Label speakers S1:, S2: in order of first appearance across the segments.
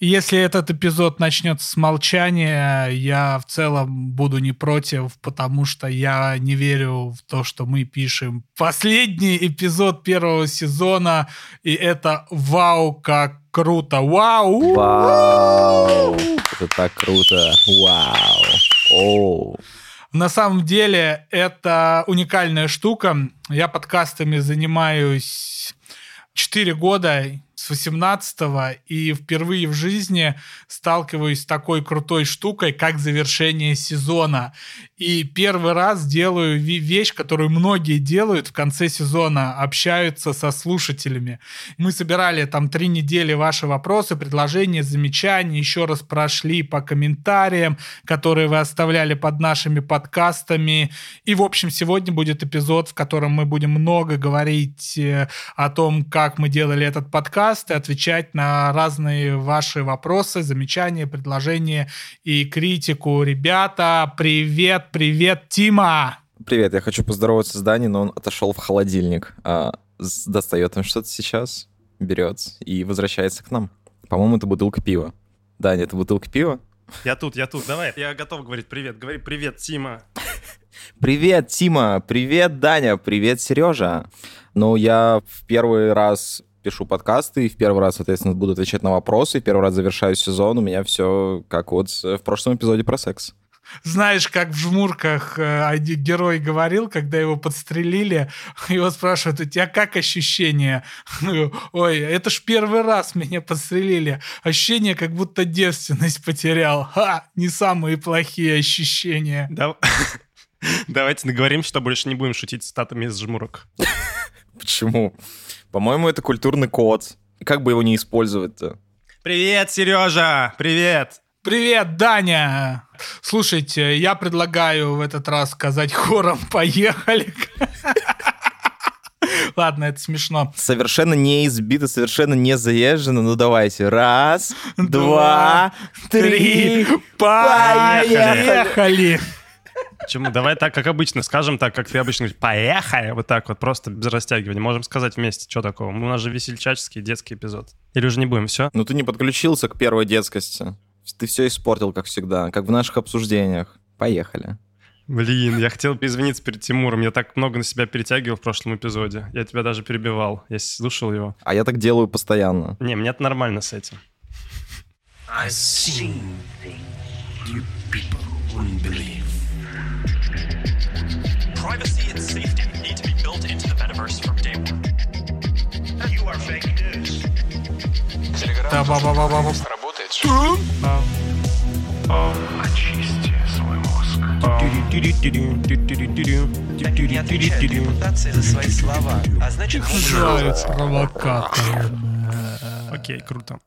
S1: Если этот эпизод начнется с молчания, я в целом буду не против, потому что я не верю в то, что мы пишем последний эпизод первого сезона, и это вау, как круто. Вау!
S2: Вау! Это так круто. Вау! Оу!
S1: На самом деле это уникальная штука. Я подкастами занимаюсь 4 года, с 18 и впервые в жизни сталкиваюсь с такой крутой штукой, как завершение сезона. И первый раз делаю вещь, которую многие делают в конце сезона, общаются со слушателями. Мы собирали там три недели ваши вопросы, предложения, замечания, еще раз прошли по комментариям, которые вы оставляли под нашими подкастами. И, в общем, сегодня будет эпизод, в котором мы будем много говорить э, о том, как мы делали этот подкаст, подкаст и отвечать на разные ваши вопросы, замечания, предложения и критику. Ребята, привет, привет, Тима!
S2: Привет, я хочу поздороваться с Даней, но он отошел в холодильник. А, достает он что-то сейчас, берет и возвращается к нам. По-моему, это бутылка пива. Даня, это бутылка пива?
S3: Я тут, я тут, давай. Я готов говорить привет. Говори привет, Тима.
S2: Привет, Тима. Привет, Даня. Привет, Сережа. Ну, я в первый раз пишу подкасты, и в первый раз, соответственно, буду отвечать на вопросы, и первый раз завершаю сезон, у меня все как вот в прошлом эпизоде про секс.
S1: Знаешь, как в «Жмурках» э, герой говорил, когда его подстрелили, его спрашивают, у тебя как ощущение? Ой, это ж первый раз меня подстрелили. Ощущение, как будто девственность потерял. Ха, не самые плохие ощущения.
S3: Давайте договорим, что больше не будем шутить статами из «Жмурок».
S2: Почему? По-моему, это культурный код. Как бы его не использовать-то?
S3: Привет, Сережа! Привет!
S1: Привет, Даня! Слушайте, я предлагаю в этот раз сказать хором «Поехали!» Ладно, это смешно.
S2: Совершенно не избито, совершенно не заезжено. Ну давайте. Раз, два, три.
S1: Поехали!
S3: Почему? Давай так, как обычно, скажем так, как ты обычно говоришь, поехали, вот так вот, просто без растягивания. Можем сказать вместе, что такого. У нас же весельчаческий детский эпизод. Или уже не будем, все?
S2: Ну ты не подключился к первой детскости. Ты все испортил, как всегда, как в наших обсуждениях. Поехали.
S3: Блин, я хотел извиниться перед Тимуром. Я так много на себя перетягивал в прошлом эпизоде. Я тебя даже перебивал. Я слушал его.
S2: А я так делаю постоянно.
S3: Не, мне это нормально с этим. I've seen things you people wouldn't believe. Privacy and safety need to be built into the metaverse from day one. You are fake news. Телеграм работает. Очисти свой мозг.
S4: Отвечают репутации за свои слова, а значит...
S3: Окей, круто.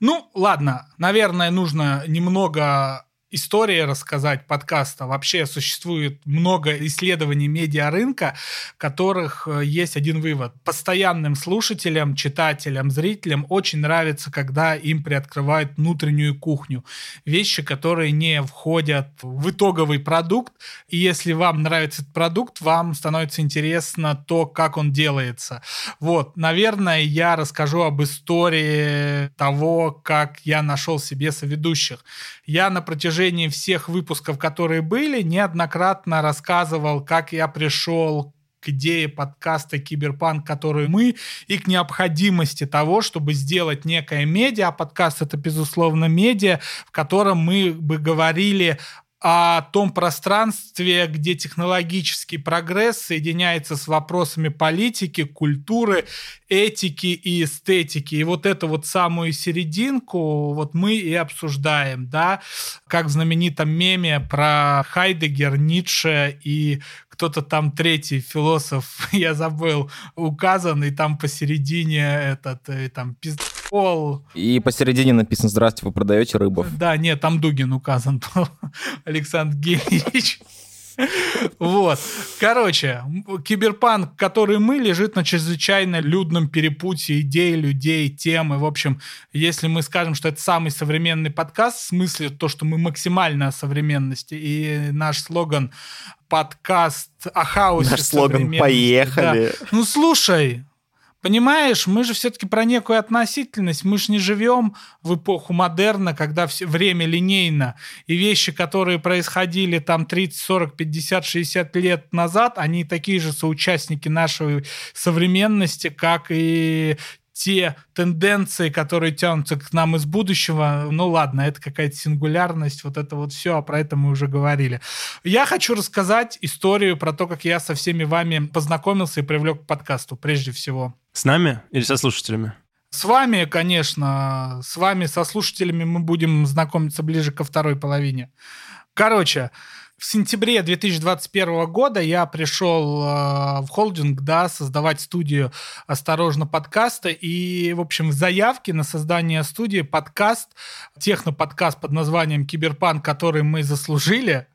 S1: Ну, ладно, наверное, нужно немного истории рассказать подкаста. Вообще существует много исследований медиарынка, которых э, есть один вывод. Постоянным слушателям, читателям, зрителям очень нравится, когда им приоткрывают внутреннюю кухню. Вещи, которые не входят в итоговый продукт. И если вам нравится этот продукт, вам становится интересно то, как он делается. Вот, наверное, я расскажу об истории того, как я нашел себе соведущих. Я на протяжении всех выпусков, которые были, неоднократно рассказывал, как я пришел к идее подкаста Киберпанк, который мы, и к необходимости того, чтобы сделать некое медиа. Подкаст это, безусловно, медиа, в котором мы бы говорили о том пространстве, где технологический прогресс соединяется с вопросами политики, культуры, этики и эстетики. И вот эту вот самую серединку вот мы и обсуждаем, да, как в знаменитом меме про Хайдегер, Ницше и кто-то там третий философ, я забыл, указан, и там посередине этот, и э, там пиздол.
S2: И посередине написано «Здравствуйте, вы продаете рыбу».
S1: Да, нет, там Дугин указан был, Александр Гельевич. Вот. Короче, киберпанк, который мы, лежит на чрезвычайно людном перепутье идей, людей, темы. В общем, если мы скажем, что это самый современный подкаст, в смысле то, что мы максимально о современности, и наш слоган подкаст о хаосе
S2: Наш слоган «Поехали».
S1: Да. Ну, слушай, Понимаешь, мы же все-таки про некую относительность. Мы же не живем в эпоху модерна, когда все время линейно. И вещи, которые происходили там 30, 40, 50, 60 лет назад, они такие же соучастники нашей современности, как и те тенденции, которые тянутся к нам из будущего, ну ладно, это какая-то сингулярность, вот это вот все, а про это мы уже говорили. Я хочу рассказать историю про то, как я со всеми вами познакомился и привлек к подкасту, прежде всего.
S3: С нами или со слушателями?
S1: С вами, конечно, с вами, со слушателями мы будем знакомиться ближе ко второй половине. Короче, в сентябре 2021 года я пришел э, в холдинг, да, создавать студию «Осторожно, подкаста». И, в общем, в заявке на создание студии подкаст, техноподкаст под названием «Киберпанк», который мы заслужили,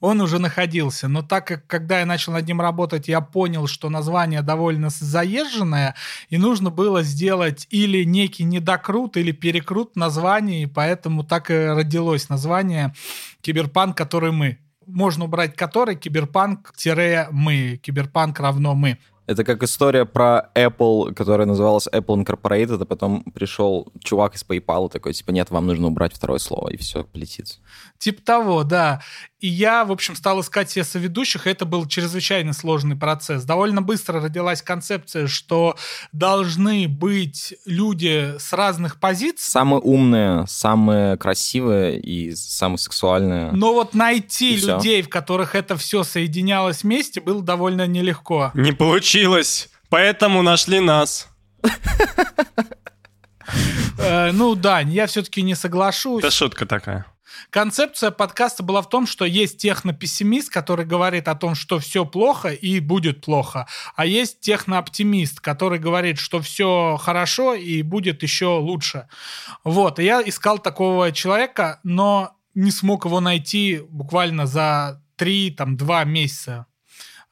S1: он уже находился. Но так как, когда я начал над ним работать, я понял, что название довольно заезженное, и нужно было сделать или некий недокрут, или перекрут названия, и поэтому так и родилось название «Киберпанк, который мы» можно убрать который киберпанк-мы, киберпанк равно мы.
S2: Это как история про Apple, которая называлась Apple Incorporated, а потом пришел чувак из PayPal такой, типа, нет, вам нужно убрать второе слово, и все, полетит.
S1: Типа того, да. И я, в общем, стал искать себе соведущих, и это был чрезвычайно сложный процесс. Довольно быстро родилась концепция, что должны быть люди с разных позиций.
S2: Самые умные, самые красивые и самые сексуальные.
S1: Но вот найти и людей, все. в которых это все соединялось вместе, было довольно нелегко.
S3: Не получилось, поэтому нашли нас.
S1: Э, ну да, я все-таки не соглашусь.
S3: Это шутка такая.
S1: Концепция подкаста была в том, что есть технопессимист, который говорит о том, что все плохо и будет плохо, а есть технооптимист, который говорит, что все хорошо и будет еще лучше. Вот, и я искал такого человека, но не смог его найти буквально за три, там, два месяца.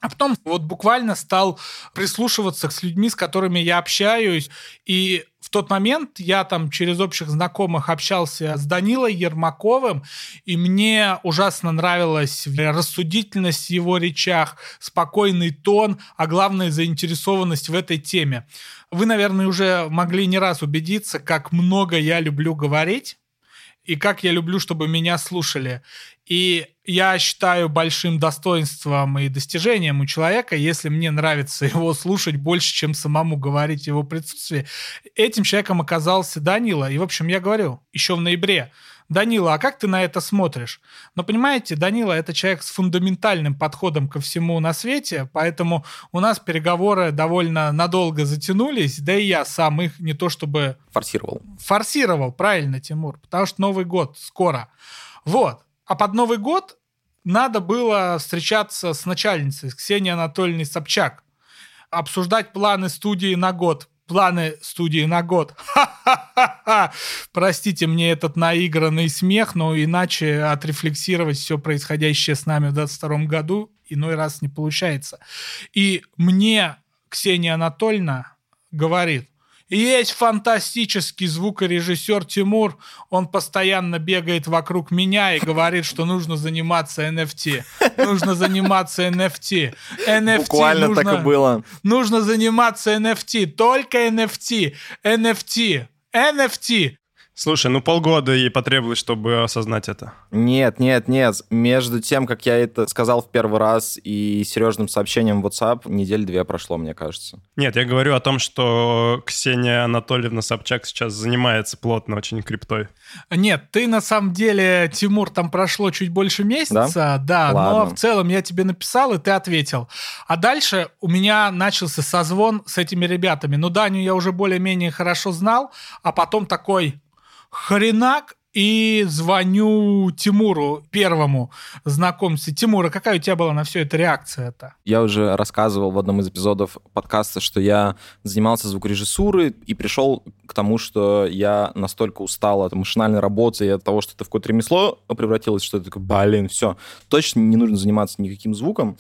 S1: А потом вот буквально стал прислушиваться с людьми, с которыми я общаюсь, и в тот момент я там через общих знакомых общался с Данилой Ермаковым, и мне ужасно нравилась рассудительность в его речах, спокойный тон, а главное заинтересованность в этой теме. Вы, наверное, уже могли не раз убедиться, как много я люблю говорить и как я люблю, чтобы меня слушали. И я считаю большим достоинством и достижением у человека, если мне нравится его слушать больше, чем самому говорить в его присутствии. Этим человеком оказался Данила. И, в общем, я говорю, еще в ноябре, Данила, а как ты на это смотришь? Но понимаете, Данила это человек с фундаментальным подходом ко всему на свете, поэтому у нас переговоры довольно надолго затянулись, да и я сам их не то чтобы...
S2: Форсировал.
S1: Форсировал, правильно, Тимур, потому что Новый год скоро. Вот. А под Новый год надо было встречаться с начальницей, с Ксенией Анатольевной Собчак, обсуждать планы студии на год. Планы студии на год. Ха-ха-ха! Простите мне этот наигранный смех, но иначе отрефлексировать все происходящее с нами в 22 году иной раз не получается. И мне Ксения Анатольевна говорит, есть фантастический звукорежиссер Тимур, он постоянно бегает вокруг меня и говорит, что нужно заниматься NFT. Нужно заниматься NFT. NFT
S2: Буквально
S1: нужно,
S2: так и было.
S1: Нужно заниматься NFT. Только NFT. NFT. NFT.
S3: Слушай, ну полгода ей потребовалось, чтобы осознать это.
S2: Нет, нет, нет. Между тем, как я это сказал в первый раз и серьезным сообщением в WhatsApp, недель две прошло, мне кажется.
S3: Нет, я говорю о том, что Ксения Анатольевна Собчак сейчас занимается плотно очень криптой.
S1: Нет, ты на самом деле, Тимур, там прошло чуть больше месяца, да, да но в целом я тебе написал, и ты ответил. А дальше у меня начался созвон с этими ребятами. Ну, Даню я уже более-менее хорошо знал, а потом такой хренак, и звоню Тимуру, первому знакомцу. Тимура, какая у тебя была на все это реакция-то?
S2: Я уже рассказывал в одном из эпизодов подкаста, что я занимался звукорежиссурой и пришел к тому, что я настолько устал от машинальной работы и от того, что это в какое-то ремесло превратилось, что это такое, блин, все, точно не нужно заниматься никаким звуком,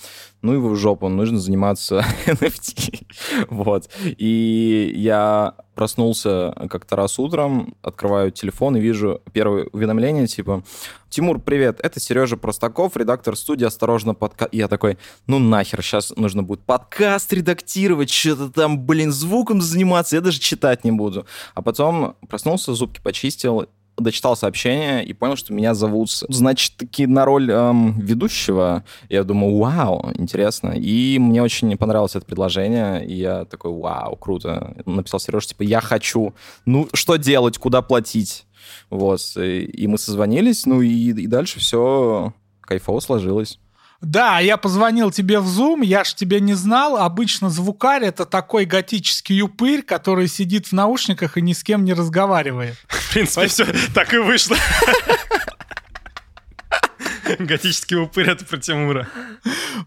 S2: ну его в жопу, нужно заниматься NFT. вот. И я проснулся как-то раз утром, открываю телефон и вижу первое уведомление, типа, Тимур, привет, это Сережа Простаков, редактор студии «Осторожно, подкаст». Я такой, ну нахер, сейчас нужно будет подкаст редактировать, что-то там, блин, звуком заниматься, я даже читать не буду. А потом проснулся, зубки почистил, дочитал сообщение и понял, что меня зовут, значит, таки на роль эм, ведущего. Я думаю, вау, интересно. И мне очень понравилось это предложение, и я такой, вау, круто. Написал Сереже, типа, я хочу. Ну, что делать, куда платить? Вот. И, и мы созвонились, ну и, и дальше все кайфово сложилось.
S1: Да, я позвонил тебе в Zoom, я ж тебя не знал. Обычно звукарь — это такой готический упырь, который сидит в наушниках и ни с кем не разговаривает.
S3: В принципе, все так и вышло. Готический упырь это про Тимура.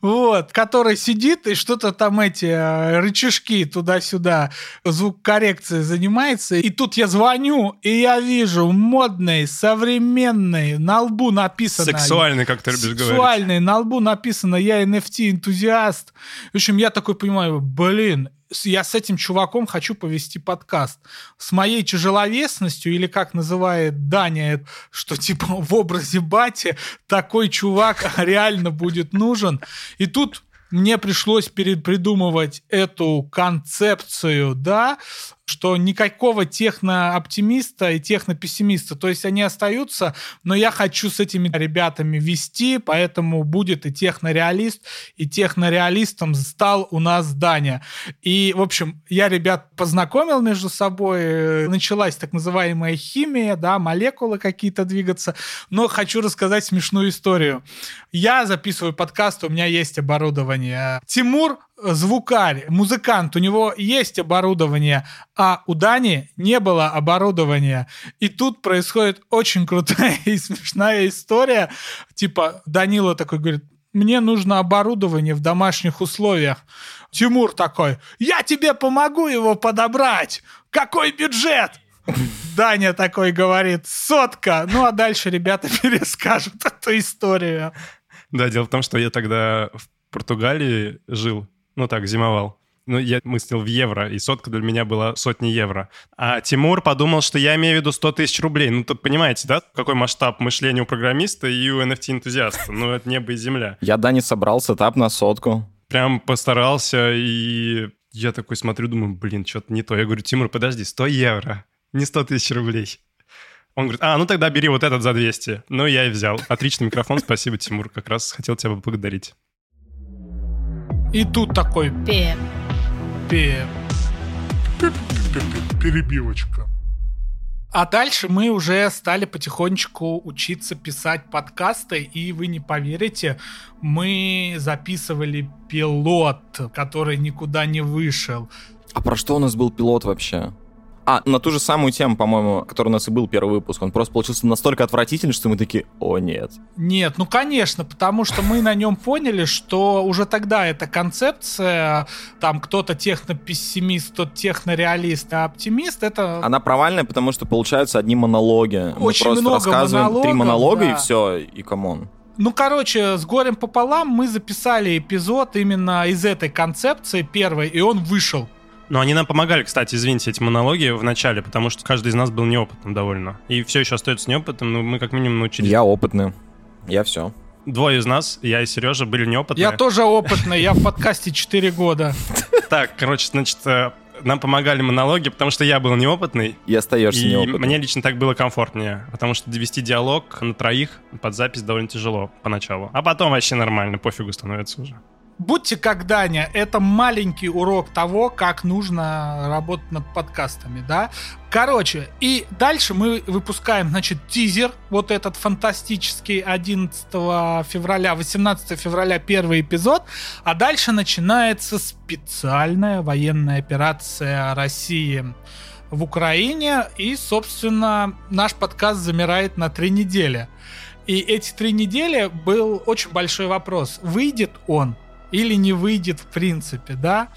S1: Вот, который сидит и что-то там эти э, рычажки туда-сюда, звук коррекции занимается. И тут я звоню, и я вижу модный, современный, на лбу написано...
S3: Сексуальный, как ты любишь говорить.
S1: Сексуальный, на лбу написано «Я NFT-энтузиаст». В общем, я такой понимаю, блин, я с этим чуваком хочу повести подкаст. С моей тяжеловесностью, или как называет Даня, что типа в образе бати такой чувак реально будет нужен. И тут мне пришлось перед придумывать эту концепцию, да, что никакого техно-оптимиста и техно-пессимиста. То есть они остаются, но я хочу с этими ребятами вести, поэтому будет и техно-реалист, и техно-реалистом стал у нас Даня. И, в общем, я ребят познакомил между собой, началась так называемая химия, да, молекулы какие-то двигаться, но хочу рассказать смешную историю. Я записываю подкаст, у меня есть оборудование. Тимур звукарь, музыкант, у него есть оборудование, а у Дани не было оборудования. И тут происходит очень крутая и смешная история. Типа Данила такой говорит, мне нужно оборудование в домашних условиях. Тимур такой, я тебе помогу его подобрать. Какой бюджет? Даня такой говорит, сотка. Ну а дальше ребята перескажут эту историю.
S3: Да, дело в том, что я тогда в Португалии жил, ну так, зимовал. Ну, я мыслил в евро, и сотка для меня была сотни евро. А Тимур подумал, что я имею в виду 100 тысяч рублей. Ну, тут понимаете, да, какой масштаб мышления у программиста и у NFT-энтузиаста? Ну, это небо и земля.
S2: Я, да, не собрал setup на сотку.
S3: Прям постарался, и я такой смотрю, думаю, блин, что-то не то. Я говорю, Тимур, подожди, 100 евро, не 100 тысяч рублей. Он говорит, а, ну тогда бери вот этот за 200. Ну, я и взял. Отличный микрофон, спасибо, Тимур. Как раз хотел тебя поблагодарить.
S1: И тут такой
S5: Пе.
S1: пе- перебивочка. А дальше мы уже стали потихонечку учиться писать подкасты, и вы не поверите, мы записывали пилот, который никуда не вышел.
S2: А про что у нас был пилот вообще? А, на ту же самую тему, по-моему, который у нас и был первый выпуск. Он просто получился настолько отвратительный, что мы такие, о нет.
S1: Нет, ну конечно, потому что мы на нем поняли, что уже тогда эта концепция, там кто-то техно-пессимист, кто-то техно-реалист, а оптимист, это...
S2: Она провальная, потому что получаются одни монологи. Мы
S1: Очень
S2: просто
S1: много
S2: рассказываем три
S1: монологов,
S2: монолога
S1: да.
S2: и все, и come on.
S1: Ну, короче, с горем пополам мы записали эпизод именно из этой концепции первой, и он вышел.
S3: Но они нам помогали, кстати, извините, эти монологи в начале, потому что каждый из нас был неопытным довольно. И все еще остается неопытным, но мы как минимум научились.
S2: Я опытный. Я все.
S3: Двое из нас, я и Сережа, были неопытные.
S1: Я тоже опытный, я в подкасте 4 года.
S3: Так, короче, значит, э, нам помогали монологи, потому что я был неопытный.
S2: И остаешься
S3: И
S2: неопытным.
S3: мне лично так было комфортнее, потому что довести диалог на троих под запись довольно тяжело поначалу. А потом вообще нормально, пофигу становится уже.
S1: Будьте как Даня, это маленький урок того, как нужно работать над подкастами, да? Короче, и дальше мы выпускаем, значит, тизер, вот этот фантастический 11 февраля, 18 февраля первый эпизод, а дальше начинается специальная военная операция России в Украине, и, собственно, наш подкаст замирает на три недели. И эти три недели был очень большой вопрос, выйдет он или не выйдет в принципе, да.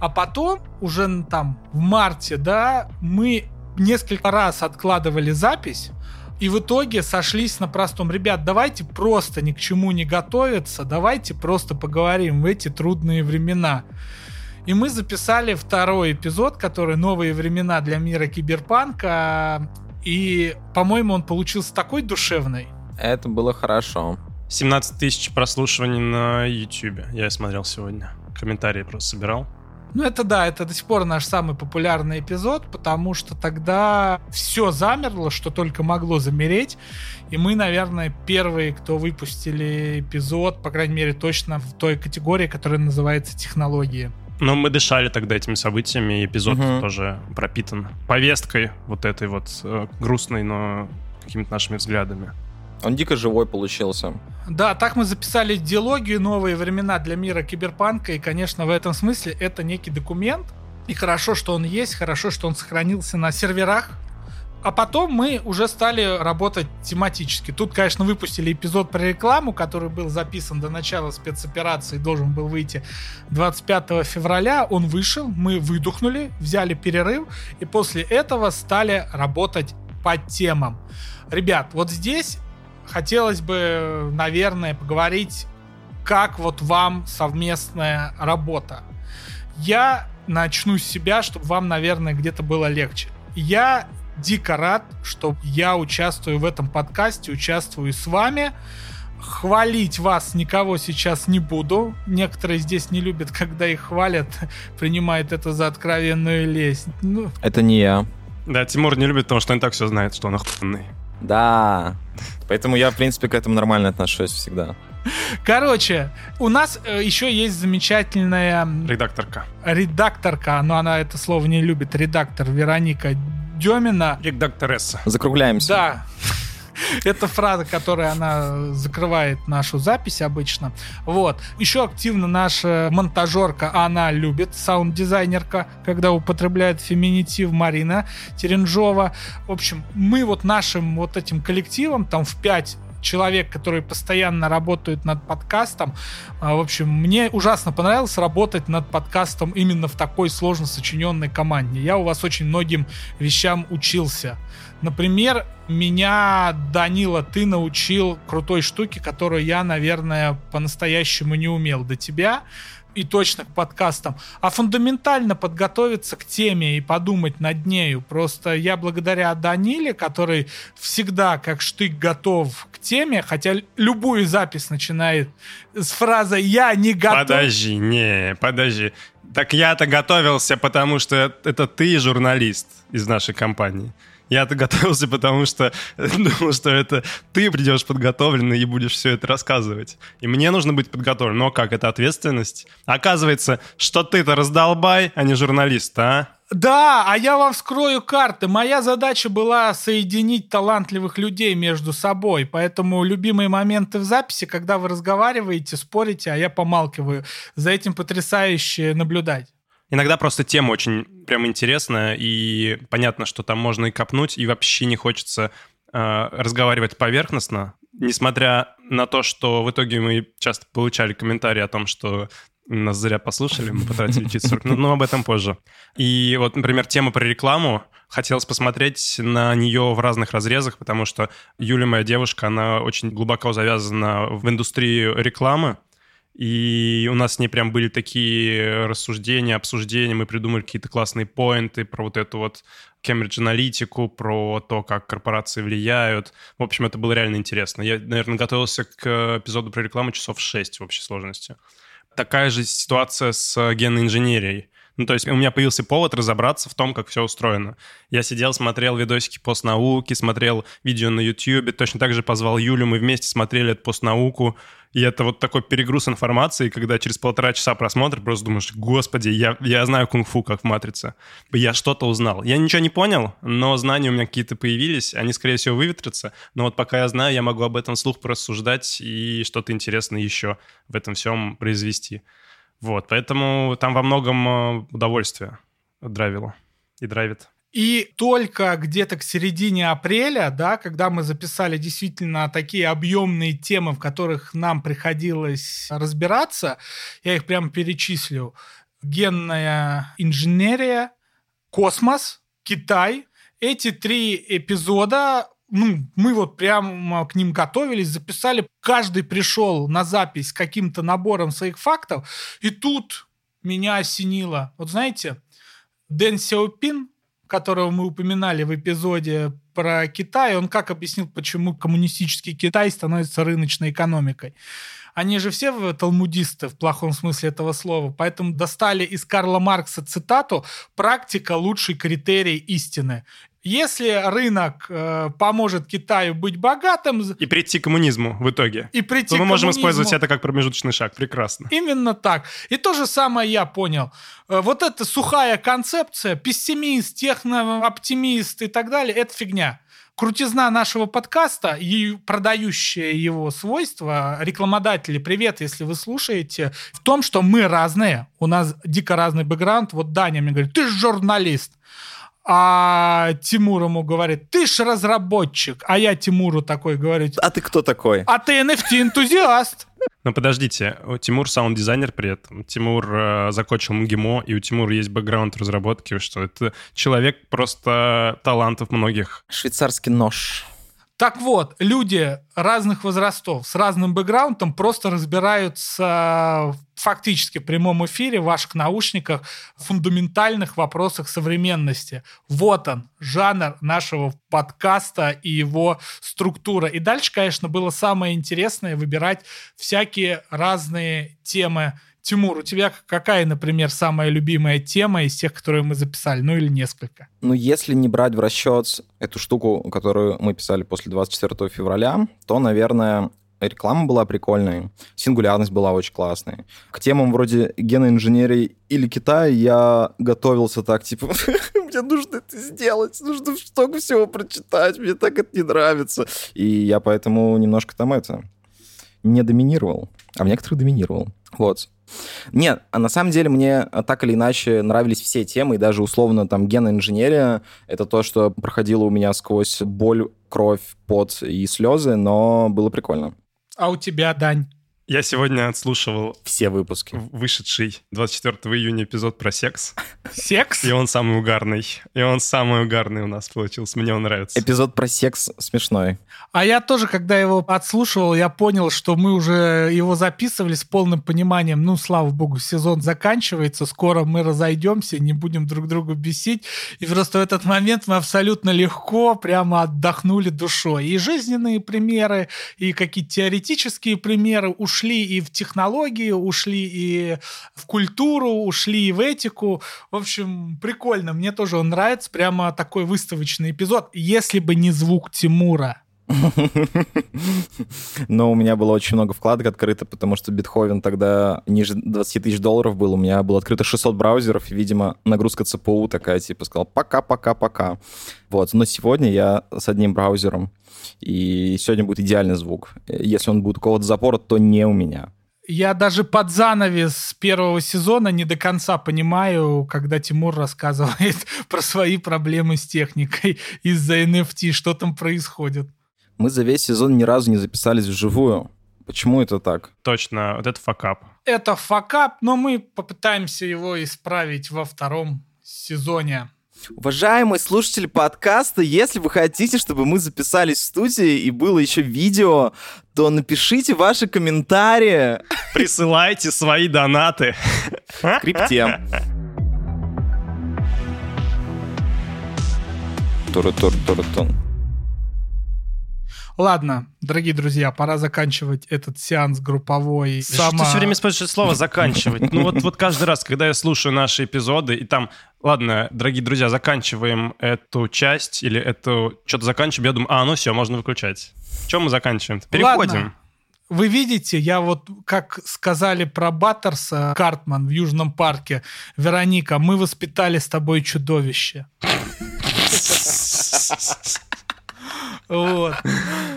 S1: А потом, уже там в марте, да, мы несколько раз откладывали запись, и в итоге сошлись на простом. Ребят, давайте просто ни к чему не готовиться, давайте просто поговорим в эти трудные времена. И мы записали второй эпизод, который «Новые времена для мира киберпанка». И, по-моему, он получился такой душевный.
S2: Это было хорошо.
S3: 17 тысяч прослушиваний на YouTube. Я смотрел сегодня. Комментарии просто собирал.
S1: Ну, это да, это до сих пор наш самый популярный эпизод, потому что тогда все замерло, что только могло замереть. И мы, наверное, первые, кто выпустили эпизод, по крайней мере, точно в той категории, которая называется технологии.
S3: Но мы дышали тогда этими событиями, и эпизод
S2: Мгм.
S3: тоже пропитан повесткой вот этой вот э, грустной, но какими-то нашими взглядами.
S2: Он дико живой получился.
S1: Да, так мы записали диалогию «Новые времена для мира киберпанка», и, конечно, в этом смысле это некий документ, и хорошо, что он есть, хорошо, что он сохранился на серверах, а потом мы уже стали работать тематически. Тут, конечно, выпустили эпизод про рекламу, который был записан до начала спецоперации, должен был выйти 25 февраля. Он вышел, мы выдохнули, взяли перерыв, и после этого стали работать по темам. Ребят, вот здесь хотелось бы, наверное, поговорить, как вот вам совместная работа. Я начну с себя, чтобы вам, наверное, где-то было легче. Я дико рад, что я участвую в этом подкасте, участвую с вами. Хвалить вас никого сейчас не буду. Некоторые здесь не любят, когда их хвалят, принимают это за откровенную лесть. Ну,
S2: Это не я.
S3: Да, Тимур не любит, потому что он и так все знает, что он охуенный.
S2: Да. Поэтому я, в принципе, к этому нормально отношусь всегда.
S1: Короче, у нас э, еще есть замечательная
S3: Редакторка.
S1: редакторка, но она это слово не любит, редактор Вероника Демина.
S3: Редакторесса.
S2: Закругляемся.
S1: Да, это фраза, которой она закрывает нашу запись обычно. Вот. Еще активно наша монтажерка, она любит, саунд-дизайнерка, когда употребляет феминитив Марина Теренжова. В общем, мы вот нашим вот этим коллективом, там в 5 человек, которые постоянно работают над подкастом. А, В общем, мне ужасно понравилось работать над подкастом именно в такой сложно сочиненной команде. Я у вас очень многим вещам учился. Например, меня, Данила, ты научил крутой штуке, которую я, наверное, по-настоящему не умел до тебя и точно к подкастам, а фундаментально подготовиться к теме и подумать над нею. Просто я благодаря Даниле, который всегда как штык готов к теме, хотя любую запись начинает с фразы «я не готов».
S3: Подожди, не, подожди. Так я-то готовился, потому что это ты журналист из нашей компании. Я-то готовился, потому что думал, что это ты придешь подготовленный и будешь все это рассказывать. И мне нужно быть подготовленным. Но как, это ответственность? Оказывается, что ты-то раздолбай, а не журналист, а?
S1: Да, а я вам вскрою карты. Моя задача была соединить талантливых людей между собой. Поэтому любимые моменты в записи, когда вы разговариваете, спорите, а я помалкиваю. За этим потрясающе наблюдать.
S3: Иногда просто тема очень прям интересная, и понятно, что там можно и копнуть, и вообще не хочется э, разговаривать поверхностно, несмотря на то, что в итоге мы часто получали комментарии о том, что нас зря послушали, мы потратили чуть 40 минут, но об этом позже. И вот, например, тема про рекламу. Хотелось посмотреть на нее в разных разрезах, потому что Юля, моя девушка, она очень глубоко завязана в индустрии рекламы, и у нас с ней прям были такие рассуждения, обсуждения, мы придумали какие-то классные поинты про вот эту вот Cambridge аналитику, про то, как корпорации влияют. В общем, это было реально интересно. Я, наверное, готовился к эпизоду про рекламу часов 6 в общей сложности. Такая же ситуация с генной инженерией. Ну, то есть у меня появился повод разобраться в том, как все устроено. Я сидел, смотрел видосики постнауки, смотрел видео на YouTube, точно так же позвал Юлю, мы вместе смотрели эту постнауку, и это вот такой перегруз информации, когда через полтора часа просмотра просто думаешь, господи, я, я знаю кунг-фу, как в «Матрице». Я что-то узнал. Я ничего не понял, но знания у меня какие-то появились, они, скорее всего, выветрятся, но вот пока я знаю, я могу об этом вслух порассуждать и что-то интересное еще в этом всем произвести. Вот, поэтому там во многом э, удовольствие драйвило и драйвит.
S1: И только где-то к середине апреля, да, когда мы записали действительно такие объемные темы, в которых нам приходилось разбираться, я их прям перечислю. Генная инженерия, космос, Китай. Эти три эпизода ну, мы вот прямо к ним готовились, записали. Каждый пришел на запись каким-то набором своих фактов. И тут меня осенило. Вот знаете, Дэн Сяопин, которого мы упоминали в эпизоде про Китай, он как объяснил, почему коммунистический Китай становится рыночной экономикой. Они же все талмудисты в плохом смысле этого слова, поэтому достали из Карла Маркса цитату «практика – лучший критерий истины». Если рынок э, поможет Китаю быть богатым...
S3: И прийти к коммунизму в итоге.
S1: И прийти
S3: то мы можем
S1: коммунизму.
S3: использовать это как промежуточный шаг. Прекрасно.
S1: Именно так. И то же самое я понял. Э, Вот эта сухая концепция, пессимист, технооптимист и так далее, это фигня. Крутизна нашего подкаста и продающие его свойства, рекламодатели, привет, если вы слушаете, в том, что мы разные, у нас дико разный бэкграунд. Вот Даня мне говорит, ты же журналист. А Тимур ему говорит, ты ж разработчик. А я Тимуру такой говорю,
S2: А ты кто такой?
S1: а ты NFT-энтузиаст.
S3: Но подождите, у Тимур саунд-дизайнер при этом. Тимур э, закончил МГИМО, и у Тимура есть бэкграунд разработки, что это человек просто талантов многих.
S2: Швейцарский нож.
S1: Так вот, люди разных возрастов с разным бэкграундом просто разбираются фактически в прямом эфире в ваших наушниках в фундаментальных вопросах современности. Вот он, жанр нашего подкаста и его структура. И дальше, конечно, было самое интересное выбирать всякие разные темы. Тимур, у тебя какая, например, самая любимая тема из тех, которые мы записали? Ну или несколько?
S2: Ну, если не брать в расчет эту штуку, которую мы писали после 24 февраля, то, наверное, реклама была прикольной, сингулярность была очень классной. К темам вроде геноинженерии или Китая я готовился так, типа, мне нужно это сделать, нужно столько всего прочитать, мне так это не нравится. И я поэтому немножко там это не доминировал, а в некоторых доминировал. Вот. Нет, а на самом деле мне так или иначе нравились все темы, и даже условно там геноинженерия — это то, что проходило у меня сквозь боль, кровь, пот и слезы, но было прикольно.
S1: А у тебя, Дань?
S3: Я сегодня отслушивал
S2: Все выпуски.
S3: вышедший 24 июня эпизод про секс,
S1: Секс?
S3: и он самый угарный. И он самый угарный у нас получился, мне он нравится.
S2: Эпизод про секс смешной.
S1: А я тоже, когда его отслушивал, я понял, что мы уже его записывали с полным пониманием. Ну, слава богу, сезон заканчивается, скоро мы разойдемся, не будем друг друга бесить. И просто в этот момент мы абсолютно легко прямо отдохнули душой. И жизненные примеры, и какие-то теоретические примеры ушли и в технологии, ушли и в культуру, ушли и в этику. В общем, прикольно. Мне тоже он нравится. Прямо такой выставочный эпизод. Если бы не звук Тимура.
S2: Но у меня было очень много вкладок открыто, потому что Бетховен тогда ниже 20 тысяч долларов был. У меня было открыто 600 браузеров, и, видимо, нагрузка ЦПУ такая, типа, сказал пока-пока-пока. Вот. Но сегодня я с одним браузером, и сегодня будет идеальный звук. Если он будет у кого-то запора, то не у меня.
S1: Я даже под занавес первого сезона не до конца понимаю, когда Тимур рассказывает про свои проблемы с техникой из-за NFT, что там происходит.
S2: Мы за весь сезон ни разу не записались вживую. Почему это так?
S3: Точно, вот это факап.
S1: Это факап, но мы попытаемся его исправить во втором сезоне.
S2: Уважаемые слушатели подкаста, если вы хотите, чтобы мы записались в студии и было еще видео, то напишите ваши комментарии
S3: Присылайте свои донаты.
S2: в крипте. Тур-тур-тур-тун.
S1: Ладно, дорогие друзья, пора заканчивать этот сеанс групповой.
S3: Что ты все время используешь слово «заканчивать»? Ну вот, вот каждый раз, когда я слушаю наши эпизоды, и там, ладно, дорогие друзья, заканчиваем эту часть, или эту что-то заканчиваем, я думаю, а, ну все, можно выключать. Чем мы заканчиваем? Переходим.
S1: Ладно. Вы видите, я вот, как сказали про Баттерса, Картман в Южном парке, Вероника, мы воспитали с тобой чудовище. Вот.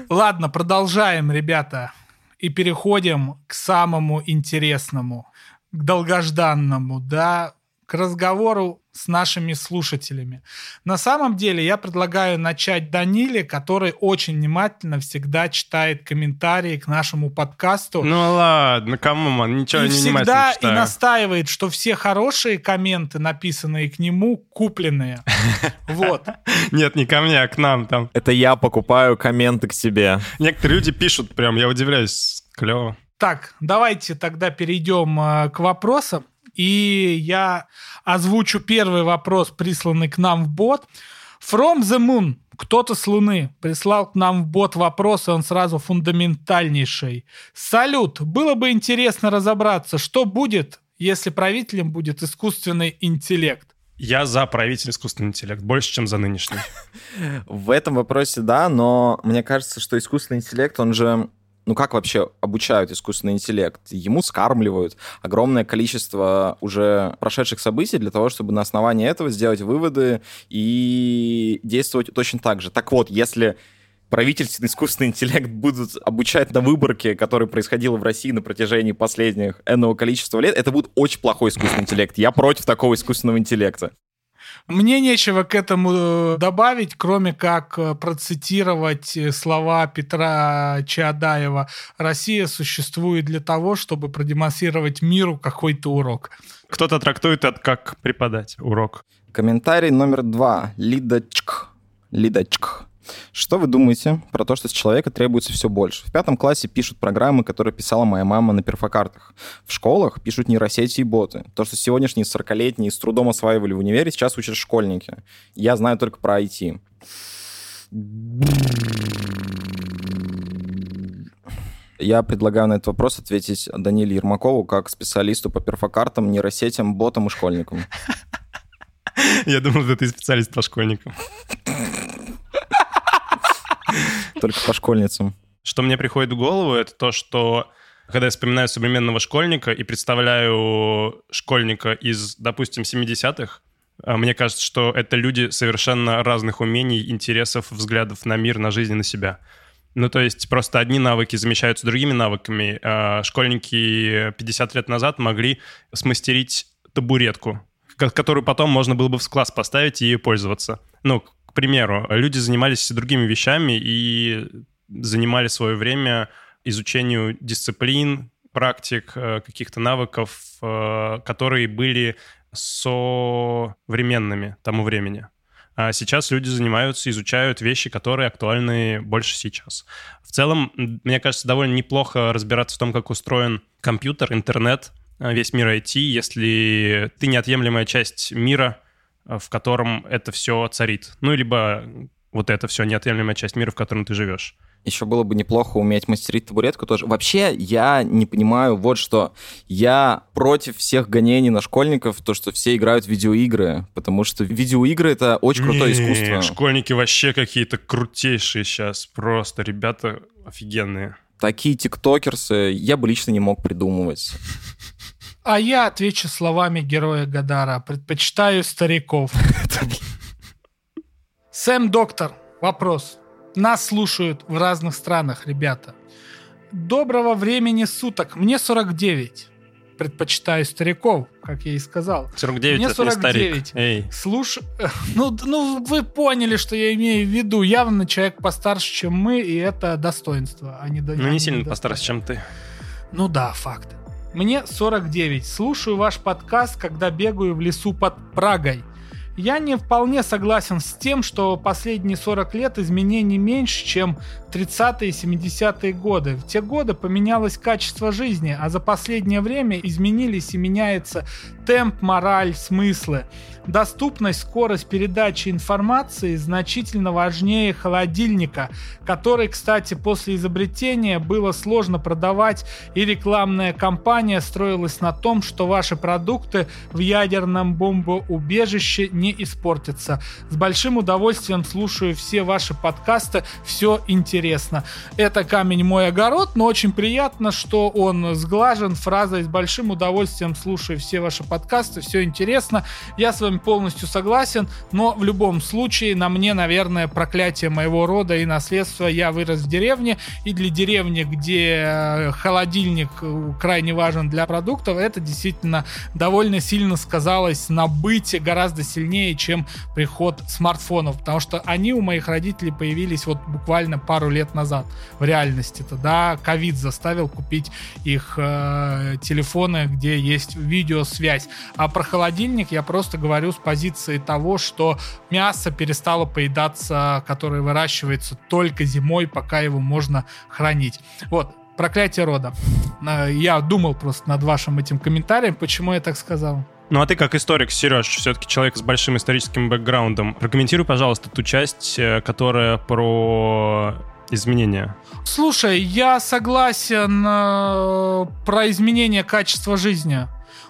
S1: Ладно, продолжаем, ребята. И переходим к самому интересному, к долгожданному, да, к разговору с нашими слушателями. На самом деле я предлагаю начать Даниле, который очень внимательно всегда читает комментарии к нашему подкасту.
S3: Ну ладно, кому, man, ничего
S1: и
S3: не
S1: всегда
S3: внимательно
S1: и
S3: читаю.
S1: настаивает, что все хорошие комменты, написанные к нему, купленные. Вот.
S3: Нет, не ко мне, а к нам там.
S2: Это я покупаю комменты к себе.
S3: Некоторые люди пишут прям, я удивляюсь, клево.
S1: Так, давайте тогда перейдем э, к вопросам. И я озвучу первый вопрос, присланный к нам в бот. From the Moon. Кто-то с Луны прислал к нам в бот вопрос, и он сразу фундаментальнейший. Салют! Было бы интересно разобраться, что будет, если правителем будет искусственный интеллект.
S3: Я за правитель искусственный интеллект, больше, чем за нынешний.
S2: В этом вопросе да, но мне кажется, что искусственный интеллект, он же ну как вообще обучают искусственный интеллект? Ему скармливают огромное количество уже прошедших событий для того, чтобы на основании этого сделать выводы и действовать точно так же. Так вот, если правительственный искусственный интеллект будут обучать на выборке, которая происходила в России на протяжении последних энного количества лет, это будет очень плохой искусственный интеллект. Я против такого искусственного интеллекта.
S1: Мне нечего к этому э, добавить, кроме как э, процитировать э, слова Петра Чаадаева. Россия существует для того, чтобы продемонстрировать миру какой-то урок.
S3: Кто-то трактует это как преподать урок.
S2: Комментарий номер два. Лидочк. Лидочк. Что вы думаете про то, что с человека требуется все больше? В пятом классе пишут программы, которые писала моя мама на перфокартах. В школах пишут нейросети и боты. То, что сегодняшние 40-летние с трудом осваивали в универе, сейчас учат школьники. Я знаю только про IT. Я предлагаю на этот вопрос ответить Даниле Ермакову как специалисту по перфокартам, нейросетям, ботам и школьникам.
S3: Я думал, что ты специалист по школьникам.
S2: Только по школьницам.
S3: Что мне приходит в голову, это то, что когда я вспоминаю современного школьника и представляю школьника из, допустим, 70-х, а, мне кажется, что это люди совершенно разных умений, интересов, взглядов на мир, на жизнь и на себя. Ну, то есть просто одни навыки замещаются другими навыками. А школьники 50 лет назад могли смастерить табуретку, которую потом можно было бы в класс поставить и ей пользоваться. Ну, примеру, люди занимались другими вещами и занимали свое время изучению дисциплин, практик, э, каких-то навыков, э, которые были современными тому времени. А сейчас люди занимаются, изучают вещи, которые актуальны больше сейчас. В целом, мне кажется, довольно неплохо разбираться в том, как устроен компьютер, интернет, э, весь мир IT, если ты неотъемлемая часть мира — в котором это все царит. Ну, либо вот это все неотъемлемая часть мира, в котором ты живешь.
S2: Еще было бы неплохо уметь мастерить табуретку тоже. Вообще, я не понимаю вот что. Я против всех гонений на школьников, то, что все играют в видеоигры, потому что видеоигры — это очень крутое
S3: не,
S2: искусство.
S3: школьники вообще какие-то крутейшие сейчас. Просто ребята офигенные.
S2: Такие тиктокерсы я бы лично не мог придумывать.
S1: А я отвечу словами героя Гадара. Предпочитаю стариков. Сэм Доктор, вопрос. Нас слушают в разных странах, ребята. Доброго времени суток. Мне 49. Предпочитаю стариков, как я и сказал.
S3: 49
S1: Мне
S3: это
S1: 49.
S3: старик. Эй.
S1: Слушай, ну, ну вы поняли, что я имею в виду. Явно человек постарше, чем мы, и это достоинство, а не
S3: Ну, не сильно постарше, чем ты.
S1: Ну да, факт. Мне 49. Слушаю ваш подкаст, когда бегаю в лесу под Прагой. Я не вполне согласен с тем, что последние 40 лет изменений меньше, чем 30-е и 70-е годы. В те годы поменялось качество жизни, а за последнее время изменились и меняется темп, мораль, смыслы. Доступность, скорость передачи информации значительно важнее холодильника, который, кстати, после изобретения было сложно продавать, и рекламная кампания строилась на том, что ваши продукты в ядерном бомбоубежище не испортятся. С большим удовольствием слушаю все ваши подкасты, все интересно. Это камень мой огород, но очень приятно, что он сглажен фразой «с большим удовольствием слушаю все ваши подкасты, все интересно». Я с вами полностью согласен, но в любом случае на мне, наверное, проклятие моего рода и наследства. Я вырос в деревне, и для деревни, где э, холодильник э, крайне важен для продуктов, это действительно довольно сильно сказалось на быте гораздо сильнее, чем приход смартфонов, потому что они у моих родителей появились вот буквально пару лет назад в реальности-то, да, ковид заставил купить их э, телефоны, где есть видеосвязь. А про холодильник я просто говорю с позиции того, что мясо перестало поедаться, которое выращивается только зимой, пока его можно хранить. Вот, Проклятие рода. Э, Я думал просто над вашим этим комментарием, почему я так сказал.
S3: Ну а ты как историк, Сереж, все-таки человек с большим историческим бэкграундом, прокомментируй, пожалуйста, ту часть, э, которая про изменения.
S1: Слушай, я согласен э, про изменение качества жизни.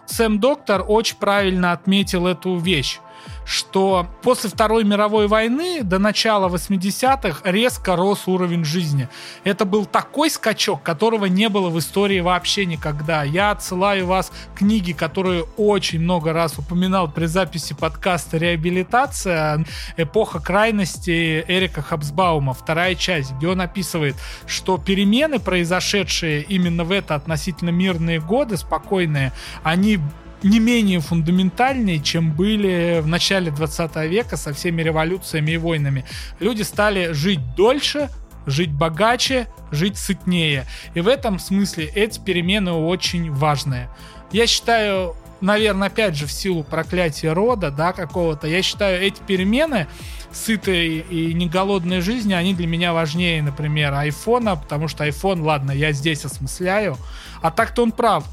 S1: Сэм Доктор очень правильно отметил эту вещь что после Второй мировой войны до начала 80-х резко рос уровень жизни. Это был такой скачок, которого не было в истории вообще никогда. Я отсылаю вас к книге, которую очень много раз упоминал при записи подкаста «Реабилитация. Эпоха крайности» Эрика Хабсбаума, вторая часть, где он описывает, что перемены, произошедшие именно в это относительно мирные годы, спокойные, они не менее фундаментальные, чем были в начале 20 века со всеми революциями и войнами. Люди стали жить дольше, жить богаче, жить сытнее. И в этом смысле эти перемены очень важные. Я считаю, наверное, опять же, в силу проклятия рода, да, какого-то, я считаю, эти перемены сытой и не голодной жизни, они для меня важнее, например, айфона, потому что iPhone, ладно, я здесь осмысляю, а так-то он прав.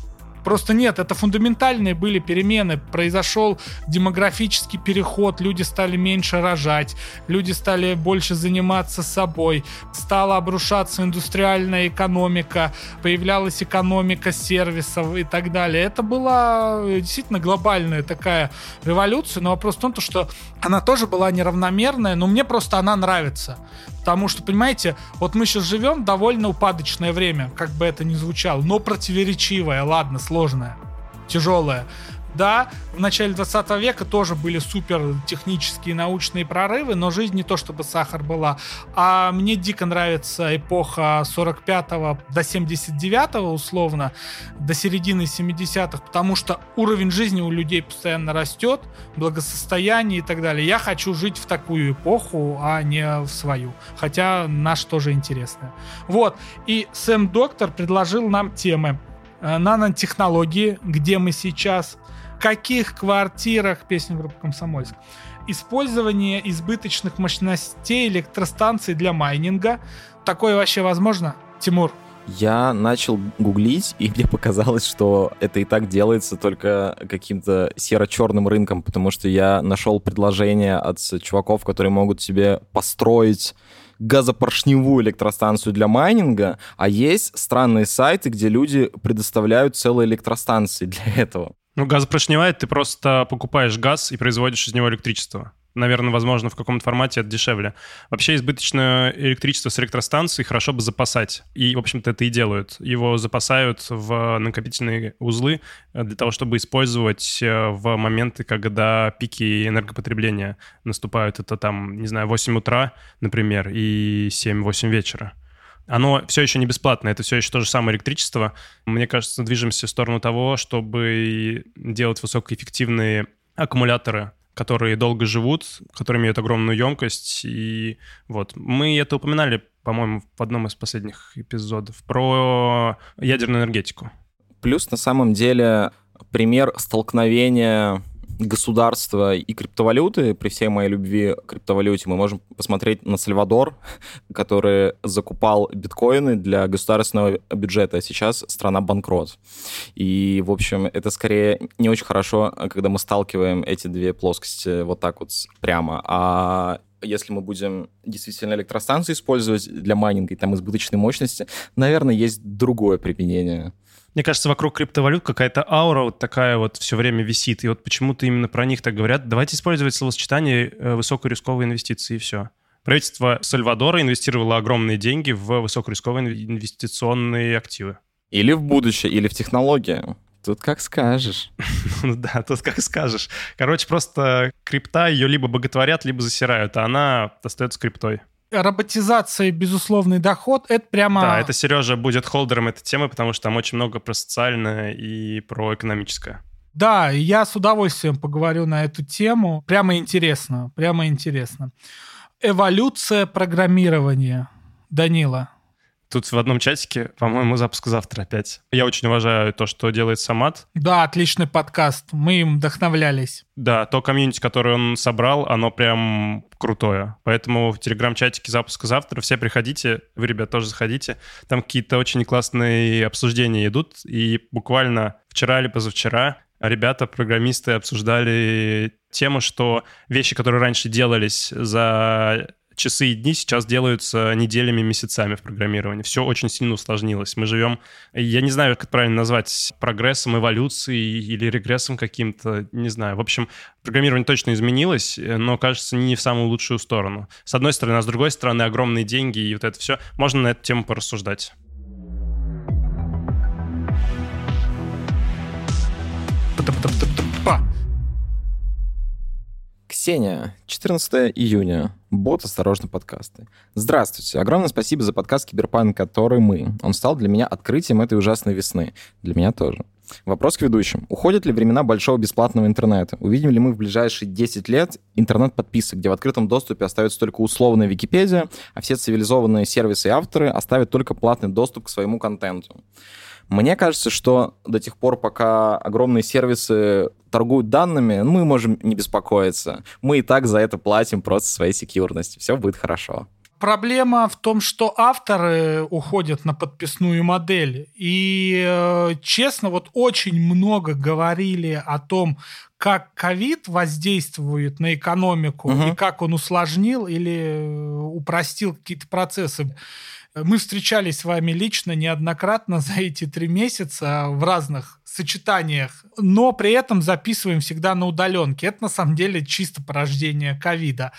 S1: Просто нет, это фундаментальные были перемены. Произошел демографический переход, люди стали меньше рожать, люди стали больше заниматься собой, стала обрушаться индустриальная экономика, появлялась экономика сервисов и так далее. Это была действительно глобальная такая революция, но вопрос в том, что она тоже была неравномерная, но мне просто она нравится. Потому что, понимаете, вот мы сейчас живем довольно упадочное время, как бы это ни звучало, но противоречивое, ладно, сложное, тяжелое. Да, в начале 20 века тоже были супер технические научные прорывы, но жизнь не то чтобы сахар была. А мне дико нравится эпоха 45 до 79 условно, до середины 70-х, потому что уровень жизни у людей постоянно растет, благосостояние и так далее. Я хочу жить в такую эпоху, а не в свою. Хотя наш тоже интересная. Вот. И Сэм Доктор предложил нам темы э, нанотехнологии, где мы сейчас, каких квартирах, песня группы Комсомольск, использование избыточных мощностей электростанций для майнинга. Такое вообще возможно, Тимур?
S2: Я начал гуглить, и мне показалось, что это и так делается только каким-то серо-черным рынком, потому что я нашел предложение от чуваков, которые могут себе построить газопоршневую электростанцию для майнинга, а есть странные сайты, где люди предоставляют целые электростанции для этого.
S3: Ну, газопоршневая, ты просто покупаешь газ и производишь из него электричество. Наверное, возможно, в каком-то формате это дешевле. Вообще избыточное электричество с электростанции хорошо бы запасать. И, в общем-то, это и делают. Его запасают в накопительные узлы для того, чтобы использовать э, в моменты, когда пики энергопотребления наступают. Это там, не знаю, 8 утра, например, и 7-8 вечера. Оно все еще не бесплатно, это все еще то же самое электричество. Мне кажется, движемся в сторону того, чтобы делать высокоэффективные аккумуляторы, которые долго живут, которые имеют огромную емкость. И вот мы это упоминали, по-моему, в одном из последних эпизодов про ядерную энергетику.
S2: Плюс на самом деле пример столкновения государства и криптовалюты, при всей моей любви к криптовалюте, мы можем посмотреть на Сальвадор, который закупал биткоины для государственного бюджета, а сейчас страна банкрот. И, в общем, это скорее не очень хорошо, когда мы сталкиваем эти две плоскости вот так вот прямо. А если мы будем действительно электростанции использовать для майнинга и там избыточной мощности, наверное, есть другое применение.
S3: Мне кажется, вокруг криптовалют какая-то аура вот такая вот все время висит. И вот почему-то именно про них так говорят. Давайте использовать словосочетание э, высокорисковые инвестиции и все. Правительство Сальвадора инвестировало огромные деньги в высокорисковые инвестиционные активы.
S2: Или в будущее, или в технологии. Тут как скажешь.
S3: Ну да, тут как скажешь. Короче, просто крипта ее либо боготворят, либо засирают, а она остается криптой
S1: роботизация и безусловный доход, это прямо...
S3: Да, это Сережа будет холдером этой темы, потому что там очень много про социальное и про экономическое.
S1: Да, я с удовольствием поговорю на эту тему. Прямо интересно, прямо интересно. Эволюция программирования. Данила.
S3: Тут в одном чатике, по-моему, запуск завтра опять. Я очень уважаю то, что делает Самат.
S1: Да, отличный подкаст. Мы им вдохновлялись.
S3: Да, то комьюнити, которое он собрал, оно прям крутое. Поэтому в телеграм-чатике запуска завтра все приходите, вы, ребят, тоже заходите. Там какие-то очень классные обсуждения идут. И буквально вчера или позавчера ребята, программисты обсуждали тему, что вещи, которые раньше делались за часы и дни сейчас делаются неделями, месяцами в программировании. Все очень сильно усложнилось. Мы живем, я не знаю, как правильно назвать, прогрессом, эволюцией или регрессом каким-то, не знаю. В общем, программирование точно изменилось, но, кажется, не в самую лучшую сторону. С одной стороны, а с другой стороны, огромные деньги и вот это все. Можно на эту тему порассуждать.
S1: Па.
S2: Ксения, 14 июня. Бот «Осторожно, подкасты». Здравствуйте. Огромное спасибо за подкаст «Киберпанк», который мы. Он стал для меня открытием этой ужасной весны. Для меня тоже. Вопрос к ведущим. Уходят ли времена большого бесплатного интернета? Увидим ли мы в ближайшие 10 лет интернет-подписок, где в открытом доступе остается только условная Википедия, а все цивилизованные сервисы и авторы оставят только платный доступ к своему контенту? Мне кажется, что до тех пор, пока огромные сервисы торгуют данными, мы можем не беспокоиться. Мы и так за это платим просто своей секьюрности. Все будет хорошо.
S1: Проблема в том, что авторы уходят на подписную модель. И, э, честно, вот очень много говорили о том, как ковид воздействует на экономику
S2: Мгм.
S1: и как он усложнил или э, упростил какие-то процессы. Мы встречались с вами лично неоднократно за эти три месяца в разных сочетаниях, но при этом записываем всегда на удаленке. Это на самом деле чисто порождение ковида.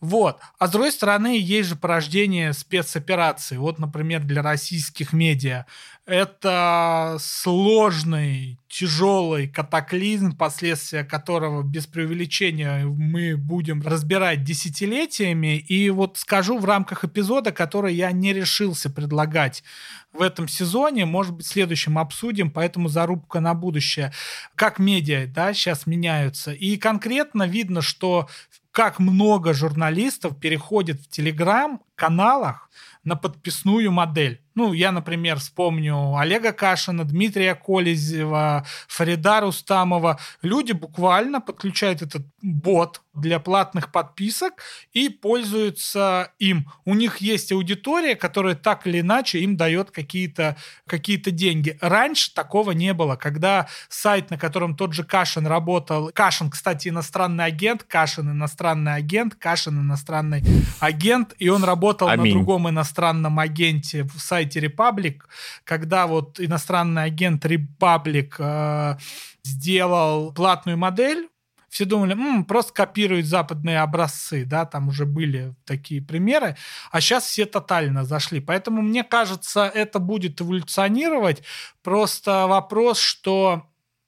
S1: Вот. А с другой стороны, есть же порождение спецопераций. Вот, например, для российских медиа. Это сложный, тяжелый катаклизм, последствия которого без преувеличения мы будем разбирать десятилетиями. И вот скажу в рамках эпизода, который я не решился предлагать в этом сезоне, может быть, в следующем обсудим, поэтому зарубка на будущее. Как медиа, да, сейчас меняются. И конкретно видно, что как много журналистов переходит в телеграм-каналах на подписную модель. Ну, я, например, вспомню Олега Кашина, Дмитрия Колезева, Фарида Рустамова. Люди буквально подключают этот бот для платных подписок и пользуются им. У них есть аудитория, которая так или иначе им дает какие-то какие деньги. Раньше такого не было, когда сайт, на котором тот же Кашин работал, Кашин, кстати, иностранный агент, Кашин иностранный агент, Кашин иностранный агент, и он работал на
S2: Аминь.
S1: другом иностранном агенте в сайте Republic, когда вот иностранный агент Republic э, сделал платную модель, все думали, «М, просто копируют западные образцы, да, там уже были такие примеры, а сейчас все тотально зашли. Поэтому, мне кажется, это будет эволюционировать. Просто вопрос, что,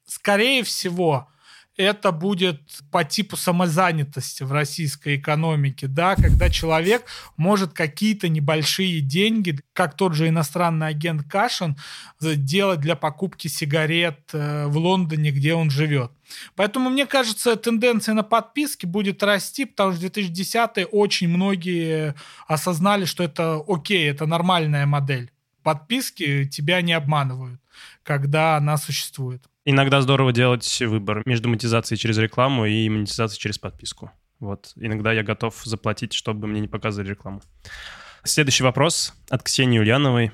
S1: скорее всего, это будет по типу самозанятости в российской экономике, да, когда человек может какие-то небольшие деньги, как тот же иностранный агент Кашин, делать для покупки сигарет э, в Лондоне, где он живет. Поэтому, мне кажется, тенденция на подписки будет расти, потому что в 2010 очень многие осознали, что это окей, это нормальная модель. Подписки тебя не обманывают, когда она существует.
S3: Иногда здорово делать выбор между монетизацией через рекламу и монетизацией через подписку. Вот. Иногда я готов заплатить, чтобы мне не показывали рекламу. Следующий вопрос от Ксении Ульяновой.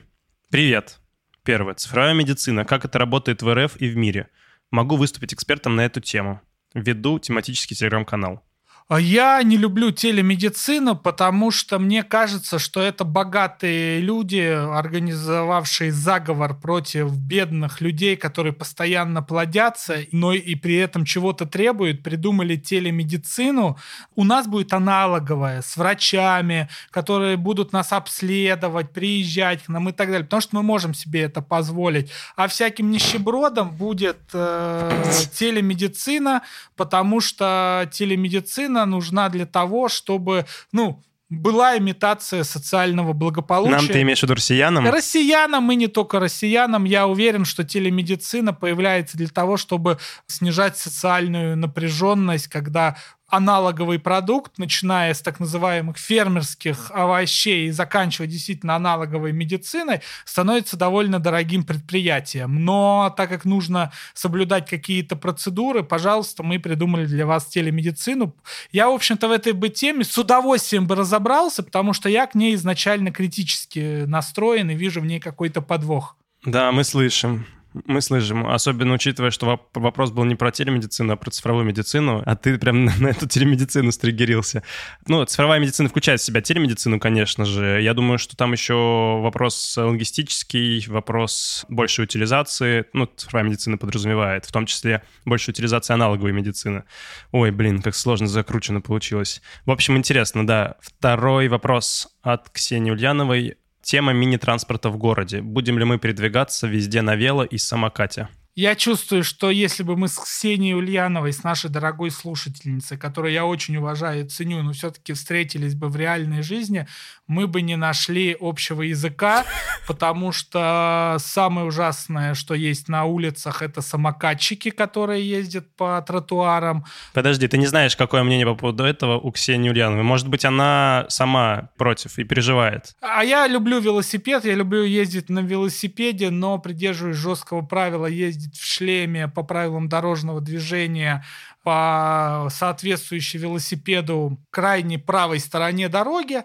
S3: Привет. Первое. Цифровая медицина. Как это работает в РФ и в мире? Могу выступить экспертом на эту тему. Веду тематический телеграм-канал.
S1: А Я не люблю телемедицину, потому что мне кажется, что это богатые люди, организовавшие заговор против бедных людей, которые постоянно плодятся, но и при этом чего-то требуют, придумали телемедицину. У нас будет аналоговая с врачами, которые будут нас обследовать, приезжать к нам и так далее, потому что мы можем себе это позволить. А всяким нищебродом будет э, телемедицина, потому что телемедицина нужна для того, чтобы, ну, была имитация социального благополучия.
S3: Нам ты имеешь в виду россиянам?
S1: Россиянам и не только россиянам. Я уверен, что телемедицина появляется для того, чтобы снижать социальную напряженность, когда аналоговый продукт, начиная с так называемых фермерских овощей и заканчивая действительно аналоговой медициной, становится довольно дорогим предприятием. Но так как нужно соблюдать какие-то процедуры, пожалуйста, мы придумали для вас телемедицину. Я, в общем-то, в этой бы теме с удовольствием бы разобрался, потому что я к ней изначально критически настроен и вижу в ней какой-то подвох.
S3: Да, мы слышим. Мы слышим, особенно учитывая, что вопрос был не про телемедицину, а про цифровую медицину, а ты прям на, эту телемедицину стригерился. Ну, цифровая медицина включает в себя телемедицину, конечно же. Я думаю, что там еще вопрос логистический, вопрос большей утилизации. Ну, цифровая медицина подразумевает, в том числе большей утилизации аналоговой медицины. Ой, блин, как сложно закручено получилось. В общем, интересно, да. Второй вопрос от Ксении Ульяновой. Тема мини-транспорта в городе. Будем ли мы передвигаться везде на вело и самокате?
S1: Я чувствую, что если бы мы с Ксенией Ульяновой, с нашей дорогой слушательницей, которую я очень уважаю и ценю, но все-таки встретились бы в реальной жизни, мы бы не нашли общего языка, потому что самое ужасное, что есть на улицах, это самокатчики, которые ездят по тротуарам.
S3: Подожди, ты не знаешь, какое мнение по поводу этого у Ксении Ульяновой? Может быть, она сама против и переживает?
S1: А я люблю велосипед, я люблю ездить на велосипеде, но придерживаюсь жесткого правила ездить ездить в шлеме по правилам дорожного движения по соответствующей велосипеду крайней правой стороне дороги,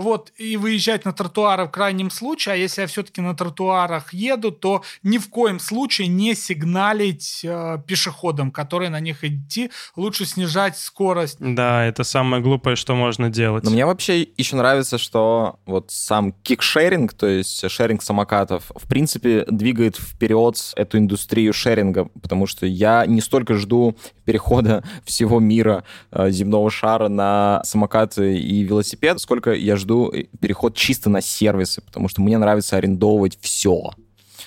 S1: вот, и выезжать на тротуары в крайнем случае, а если я все-таки на тротуарах еду, то ни в коем случае не сигналить э, пешеходам, которые на них идти, лучше снижать скорость.
S3: Да, это самое глупое, что можно делать.
S2: Но мне вообще еще нравится, что вот сам кикшеринг, то есть шеринг самокатов, в принципе, двигает вперед эту индустрию шеринга, потому что я не столько жду перехода всего мира э, земного шара на самокаты и велосипед, сколько я жду переход чисто на сервисы, потому что мне нравится арендовывать все.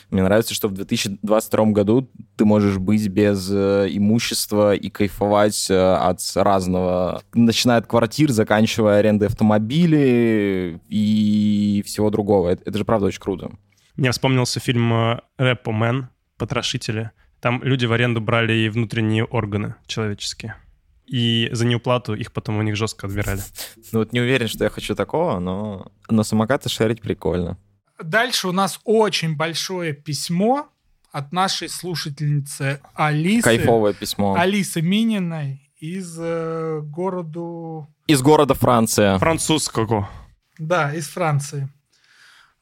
S2: Мне нравится, что в 2022 году ты можешь быть без э, имущества и кайфовать э, от разного, начиная от квартир, заканчивая арендой автомобилей и всего другого. Это, это же правда очень круто.
S3: Мне вспомнился фильм «Рэпо Мэн», «Потрошители». Там люди в аренду брали и внутренние органы человеческие. И за неуплату их потом у них жестко отбирали.
S2: Ну вот не уверен, что я хочу такого, но на самокаты шарить прикольно.
S1: Дальше у нас очень большое письмо от нашей слушательницы Алисы.
S2: Кайфовое письмо.
S1: Алисы Мининой из э, города...
S2: Из города Франция.
S3: Французского.
S1: Да, из Франции.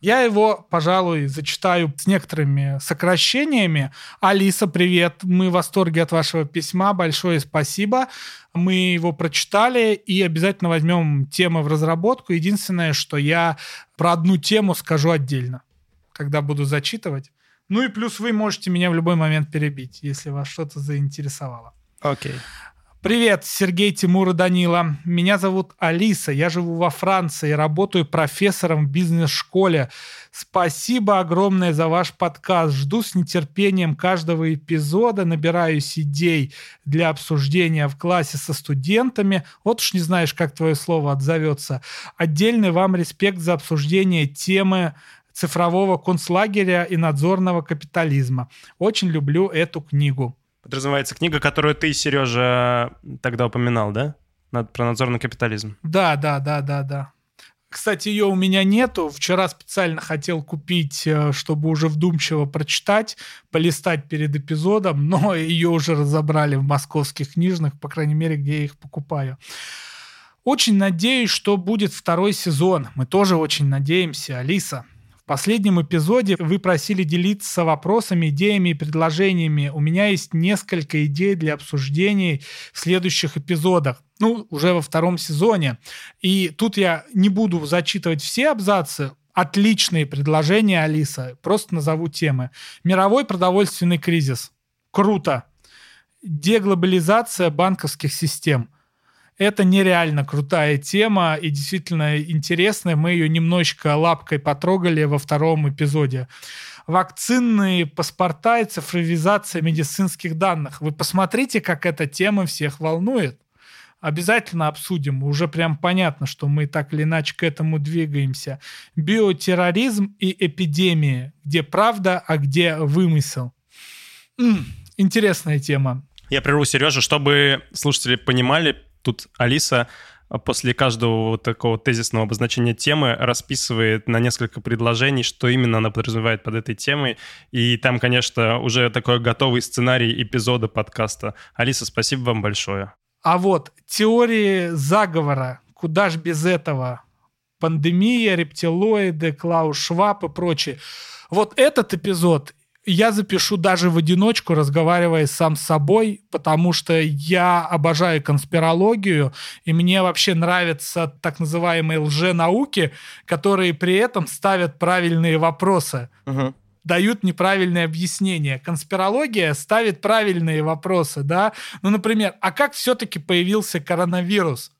S1: Я его, пожалуй, зачитаю с некоторыми сокращениями. Алиса, привет. Мы в восторге от вашего письма. Большое спасибо. Мы его прочитали и обязательно возьмем темы в разработку. Единственное, что я про одну тему скажу отдельно, когда буду зачитывать. Ну и плюс вы можете меня в любой момент перебить, если вас что-то заинтересовало.
S3: Окей. Okay.
S1: Привет, Сергей, Тимур и Данила. Меня зовут Алиса, я живу во Франции, работаю профессором в бизнес-школе. Спасибо огромное за ваш подкаст. Жду с нетерпением каждого эпизода, набираюсь идей для обсуждения в классе со студентами. Вот уж не знаешь, как твое слово отзовется. Отдельный вам респект за обсуждение темы цифрового концлагеря и надзорного капитализма. Очень люблю эту книгу.
S3: Подразумевается книга, которую ты, Сережа, тогда упоминал, да? Про надзорный капитализм.
S1: Да, да, да, да, да. Кстати, ее у меня нету. Вчера специально хотел купить, э, чтобы уже вдумчиво прочитать, полистать перед эпизодом, но ее уже разобрали в московских книжных, по крайней мере, где я их покупаю. Очень надеюсь, что будет второй сезон. Мы тоже очень надеемся, Алиса последнем эпизоде вы просили делиться вопросами, идеями и предложениями. У меня есть несколько идей для обсуждений в следующих эпизодах. Ну, уже во втором сезоне. И тут я не буду зачитывать все абзацы, отличные предложения, Алиса. Просто назову темы. Мировой продовольственный кризис. Круто. Деглобализация банковских систем – это нереально крутая тема и действительно интересная. Мы ее немножечко лапкой потрогали во втором эпизоде. Вакцинные паспорта и цифровизация медицинских данных. Вы посмотрите, как эта тема всех волнует. Обязательно обсудим. Уже прям понятно, что мы так или иначе к этому двигаемся. Биотерроризм и эпидемии. Где правда, а где вымысел. М-м, интересная тема.
S3: Я прерву Сережа, чтобы слушатели понимали, Тут Алиса после каждого вот такого тезисного обозначения темы расписывает на несколько предложений, что именно она подразумевает под этой темой. И там, конечно, уже такой готовый сценарий эпизода подкаста. Алиса, спасибо вам большое.
S1: А вот теории заговора, куда ж без этого? Пандемия, рептилоиды, Клаус Шваб и прочее. Вот этот эпизод я запишу даже в одиночку, разговаривая сам с собой, потому что я обожаю конспирологию, и мне вообще нравятся так называемые лженауки, которые при этом ставят правильные вопросы.
S2: Мгм.
S1: дают неправильные объяснения. Конспирология ставит правильные вопросы, да? Ну, например, а как все-таки появился коронавирус?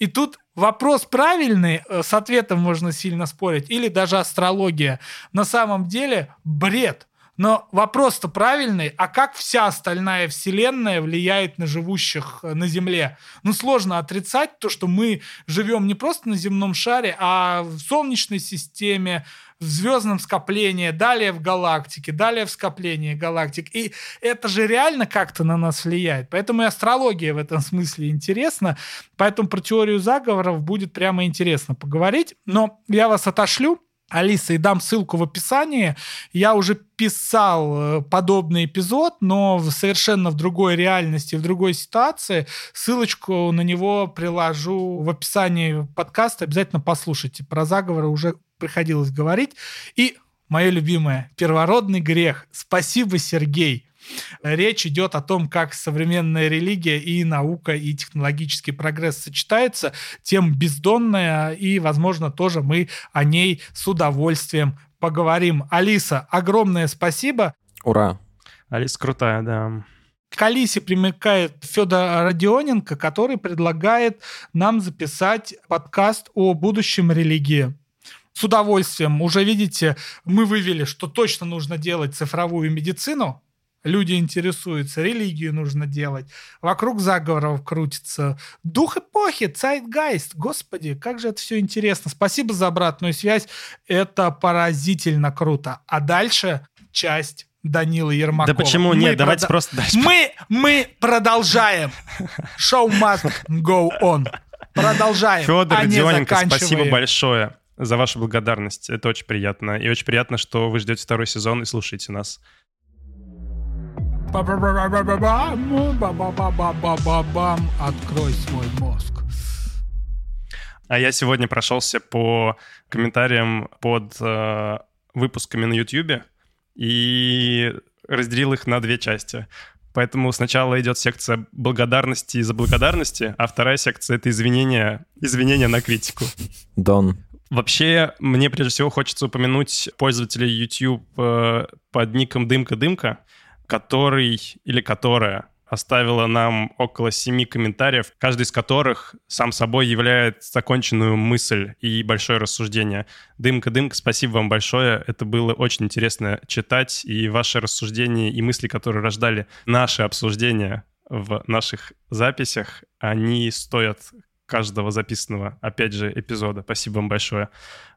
S1: И тут вопрос правильный, э, с ответом можно сильно спорить, или даже астрология. На самом деле бред. Но вопрос-то правильный, а как вся остальная вселенная влияет на живущих э, на Земле? Ну, сложно отрицать то, что мы живем не просто на земном шаре, а в Солнечной системе, в звездном скоплении, далее в галактике, далее в скоплении галактик. И это же реально как-то на нас влияет. Поэтому и астрология в этом смысле интересна. Поэтому про теорию заговоров будет прямо интересно поговорить. Но я вас отошлю. Алиса, и дам ссылку в описании. Я уже писал э, подобный эпизод, но в совершенно в другой реальности, в другой ситуации. Ссылочку на него приложу в описании подкаста. Обязательно послушайте. Про заговоры уже приходилось говорить. И мое любимое, первородный грех. Спасибо, Сергей. Речь идет о том, как современная религия и наука, и технологический прогресс сочетаются. Тем бездонная, и, возможно, тоже мы о ней с удовольствием поговорим. Алиса, огромное спасибо.
S2: Ура.
S3: Алиса крутая, да.
S1: К Алисе примыкает Федор Родионенко, который предлагает нам записать подкаст о будущем религии. С удовольствием. Уже видите, мы вывели, что точно нужно делать цифровую медицину. Люди интересуются, религию нужно делать. Вокруг заговоров крутится. Дух эпохи, Zeitgeist. Господи, как же это все интересно. Спасибо за обратную связь. Это поразительно круто. А дальше часть Данила Ермакова.
S3: Да почему
S1: Мы
S3: нет? Давайте
S1: прода-
S3: просто дальше.
S1: Мы, мы продолжаем. Show must go on. Продолжаем,
S3: Федор
S1: а не
S3: Родионенко, спасибо большое за вашу благодарность. Это очень приятно. И очень приятно, что вы ждете второй сезон и слушаете нас.
S1: Открой свой мозг.
S3: А я сегодня прошелся по комментариям под э, выпусками на YouTube и разделил их на две части. Поэтому сначала идет секция благодарности за благодарности, а вторая секция — это извинения, извинения на критику.
S2: Дон.
S3: Вообще, мне прежде всего хочется упомянуть пользователя YouTube э, под ником Дымка-Дымка, который или которая оставила нам около семи комментариев, каждый из которых сам собой являет законченную мысль и большое рассуждение. Дымка-дымка, спасибо вам большое. Это было очень интересно читать, и ваши рассуждения и мысли, которые рождали наши обсуждения в наших записях, они стоят каждого записанного, опять же, эпизода. Спасибо вам большое.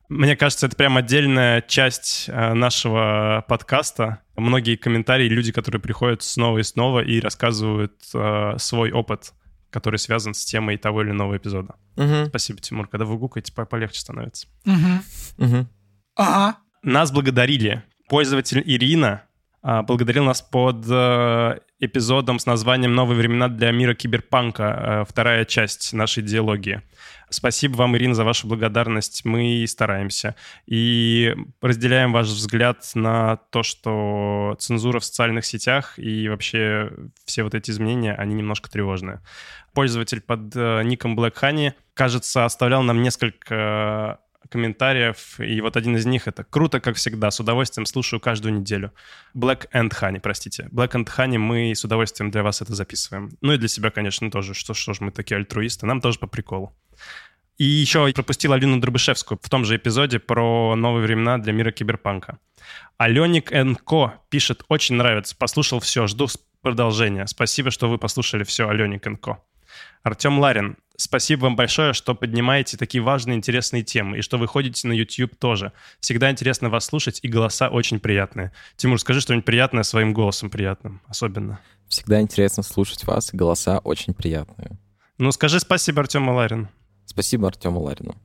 S3: Мне кажется, это прям отдельная часть э, нашего подкаста. Многие комментарии, люди, которые приходят снова и снова и рассказывают э, свой опыт, который связан с темой того или иного эпизода.
S2: Мгм.
S3: Спасибо, Тимур. Когда вы гукаете, по- полегче становится.
S1: Мгм.
S2: Мгм.
S1: Ага.
S3: Нас благодарили. Пользователь Ирина а, благодарил нас под э, эпизодом с названием «Новые времена для мира киберпанка», э, вторая часть нашей диалогии. Спасибо вам, Ирина, за вашу благодарность. Мы стараемся. И разделяем ваш взгляд на то, что цензура в социальных сетях и вообще все вот эти изменения, они немножко тревожные. Пользователь под э, ником Black Honey, кажется, оставлял нам несколько комментариев, и вот один из них это «Круто, как всегда, с удовольствием слушаю каждую неделю». Black and Honey, простите. Black and Honey, мы с удовольствием для вас это записываем. Ну и для себя, конечно, тоже. Что, что ж мы такие альтруисты, нам тоже по приколу. И еще пропустил Алину Дробышевскую в том же эпизоде про новые времена для мира киберпанка. Аленик Ко пишет, очень нравится, послушал все, жду продолжения. Спасибо, что вы послушали все, Аленик Ко. Артем Ларин, спасибо вам большое, что поднимаете такие важные, интересные темы, и что вы ходите на YouTube тоже. Всегда интересно вас слушать, и голоса очень приятные. Тимур, скажи что-нибудь приятное своим голосом приятным, особенно.
S2: Всегда интересно слушать вас, и голоса очень приятные.
S3: Ну, скажи спасибо Артему Ларину.
S2: Спасибо Артему Ларину.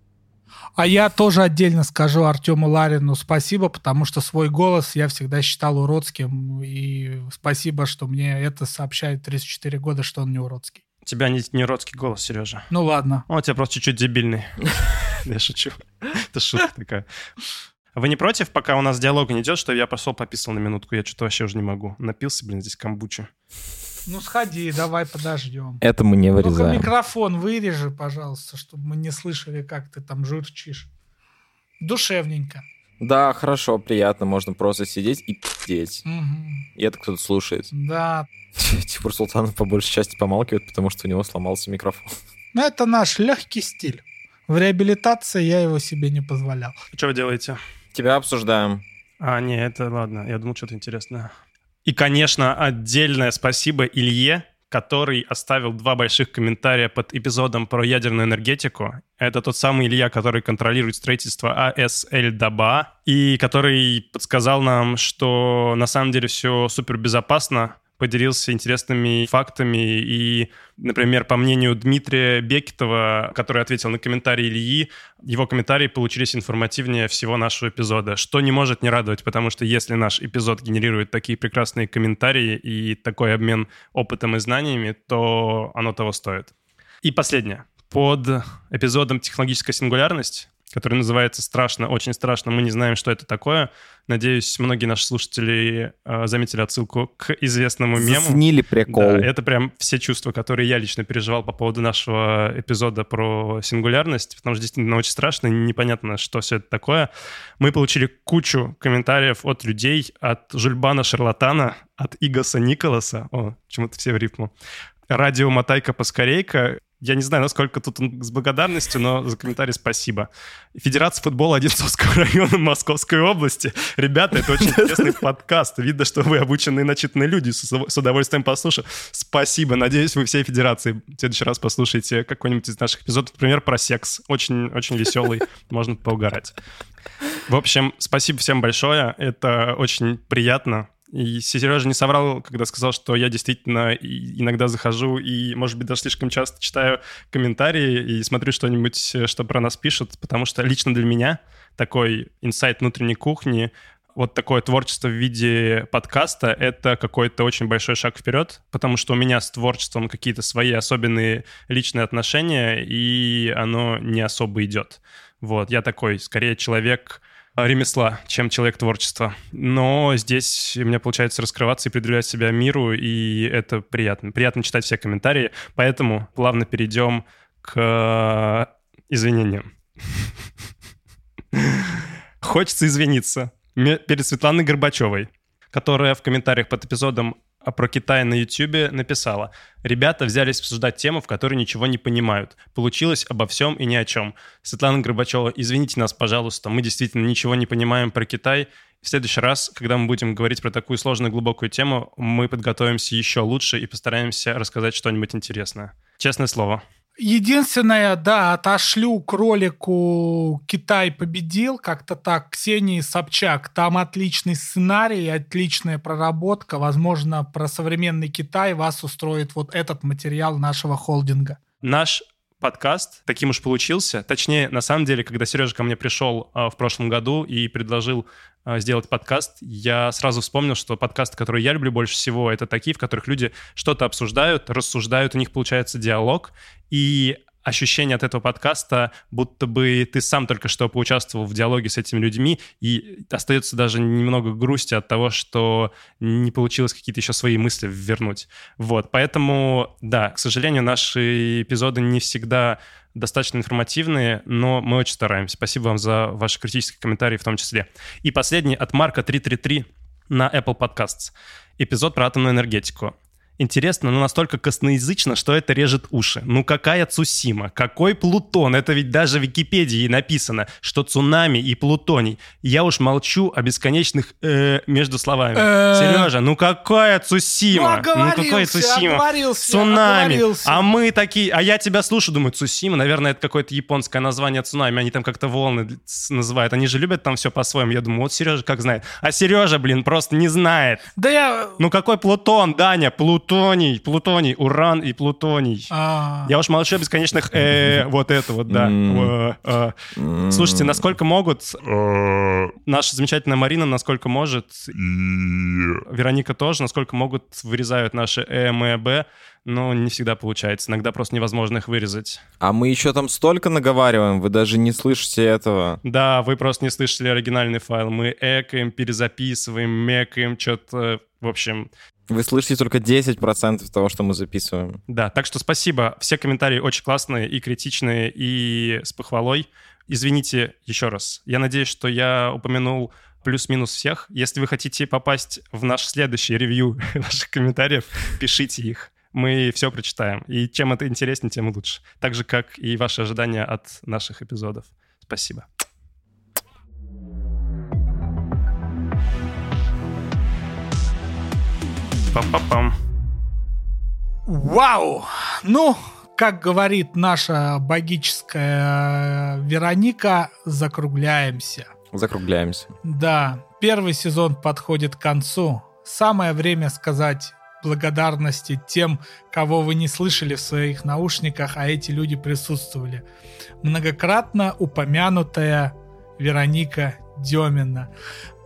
S1: А я тоже отдельно скажу Артему Ларину спасибо, потому что свой голос я всегда считал уродским. И спасибо, что мне это сообщает 34 года, что он не уродский.
S3: У тебя не, не родский голос, Сережа.
S1: Ну ладно.
S3: Он у тебя просто чуть-чуть дебильный. Я шучу. Это шутка такая. Вы не против, пока у нас диалог не идет, что я пошел пописал на минутку? Я что-то вообще уже не могу. Напился, блин, здесь камбучи.
S1: Ну сходи, давай подождем.
S2: Это мы не
S1: Только
S2: вырезаем.
S1: микрофон вырежи, пожалуйста, чтобы мы не слышали, как ты там журчишь. Душевненько.
S2: Да, хорошо, приятно. Можно просто сидеть и пиздеть.
S1: Мгм.
S2: И это кто-то слушает.
S1: Да.
S2: Тимур Султанов по большей части помалкивает, потому что у него сломался микрофон.
S1: Ну, это наш легкий стиль. В реабилитации я его себе не позволял.
S3: Что вы делаете?
S2: Тебя обсуждаем.
S3: А, не, это ладно. Я думал, что-то интересное. И, конечно, отдельное спасибо Илье, который оставил два больших комментария под эпизодом про ядерную энергетику. Это тот самый Илья, который контролирует строительство АСЛ Даба, и который подсказал нам, что на самом деле все супер безопасно, поделился интересными фактами. И, например, по мнению Дмитрия Бекетова, который ответил на комментарий Ильи, его комментарии получились информативнее всего нашего эпизода, что не может не радовать, потому что если наш эпизод генерирует такие прекрасные комментарии и такой обмен опытом и знаниями, то оно того стоит. И последнее. Под эпизодом «Технологическая сингулярность» который называется «Страшно, очень страшно, мы не знаем, что это такое». Надеюсь, многие наши слушатели э, заметили отсылку к известному мему.
S2: Заценили прикол.
S3: Да, это прям все чувства, которые я лично переживал по поводу нашего эпизода про сингулярность, потому что действительно очень страшно, непонятно, что все это такое. Мы получили кучу комментариев от людей, от Жульбана Шарлатана, от Игаса Николаса, о, почему-то все в рифму, радио Мотайка Поскорейка, я не знаю, насколько тут он с благодарностью, но за комментарий спасибо. Федерация футбола Одинцовского района Московской области. Ребята, это очень интересный подкаст. Видно, что вы обученные, начитанные люди. С удовольствием послушаю. Спасибо. Надеюсь, вы всей федерации в следующий раз послушаете какой-нибудь из наших эпизодов. Например, про секс. Очень, очень веселый. Можно поугарать. В общем, спасибо всем большое. Это очень приятно. И Сережа не соврал, когда сказал, что я действительно иногда захожу и, может быть, даже слишком часто читаю комментарии и смотрю что-нибудь, э, что про нас пишут, потому что лично для меня такой инсайт внутренней кухни, вот такое творчество в виде подкаста — это какой-то очень большой шаг вперед, потому что у меня с творчеством какие-то свои особенные личные отношения, и оно не особо идет. Вот, я такой, скорее, человек ремесла, чем человек творчества. Но здесь у меня получается раскрываться и предъявлять себя миру, и это приятно. Приятно читать все комментарии, поэтому плавно перейдем к э, извинениям. Хочется извиниться перед Светланой Горбачевой, которая в комментариях под эпизодом а про Китай на Ютьюбе написала. Ребята взялись обсуждать тему, в которой ничего не понимают. Получилось обо всем и ни о чем. Светлана Горбачева, извините нас, пожалуйста, мы действительно ничего не понимаем про Китай. В следующий раз, когда мы будем говорить про такую сложную глубокую тему, мы подготовимся еще лучше и постараемся рассказать что-нибудь интересное. Честное слово.
S1: Единственное, да, отошлю к ролику «Китай победил», как-то так, Ксении Собчак. Там отличный сценарий, отличная проработка. Возможно, про современный Китай вас устроит вот этот материал нашего холдинга.
S3: Наш подкаст таким уж получился. Точнее, на самом деле, когда Сережа ко мне пришел а, в прошлом году и предложил а, сделать подкаст, я сразу вспомнил, что подкасты, которые я люблю больше всего, это такие, в которых люди что-то обсуждают, рассуждают, у них получается диалог, и ощущение от этого подкаста, будто бы ты сам только что поучаствовал в диалоге с этими людьми, и остается даже немного грусти от того, что не получилось какие-то еще свои мысли вернуть. Вот, поэтому, да, к сожалению, наши эпизоды не всегда достаточно информативные, но мы очень стараемся. Спасибо вам за ваши критические комментарии в том числе. И последний от Марка 333 на Apple Podcasts. Эпизод про атомную энергетику. Интересно, но настолько косноязычно, что это режет уши. Ну какая Цусима? Какой Плутон? Это ведь даже в Википедии написано, что цунами и Плутоний. Я уж молчу о бесконечных э, между словами.
S1: Э.
S3: Сережа, ну какая Цусима?
S1: Ну,
S3: Ну
S1: оговорился,
S3: Цусима? Цунами. А мы такие, а я тебя слушаю, думаю, Цусима, наверное, это какое-то японское название цунами, они там как-то волны называют, они же любят там все по-своему. Я думаю, вот Сережа как знает. А Сережа, блин, просто не знает.
S1: Да я...
S3: Ну какой Плутон, Даня, Плутон. Плутоний, плутоний, уран и плутоний.
S1: А,
S3: Я уж молчу о бесконечных э, вот это вот, да. Э, э. Слушайте, насколько могут, э, наша замечательная Марина, насколько может, и Вероника тоже, насколько могут, вырезают наши э, М и Б, но не всегда получается. Иногда просто невозможно их вырезать.
S2: А мы еще там столько наговариваем, вы даже не слышите этого.
S3: Да, вы просто не слышали оригинальный файл. Мы экаем, перезаписываем, мекаем, что-то... В общем,
S2: Вы слышите только 10% того, что мы записываем.
S3: Да, так что спасибо. Все комментарии очень классные и критичные, и с похвалой. Извините еще раз. Я надеюсь, что я упомянул плюс-минус всех. Если вы хотите попасть в наш следующий ревью наших комментариев, пишите их. Мы все прочитаем. И чем это интереснее, тем лучше. Так же, как и ваши ожидания от наших эпизодов. Спасибо. Пам-пам-пам.
S1: Вау! Ну, как говорит наша богическая э, Вероника, закругляемся.
S2: Закругляемся.
S1: Да, первый сезон подходит к концу. Самое время сказать благодарности тем, кого вы не слышали в своих наушниках, а эти люди присутствовали. Многократно упомянутая Вероника Демина.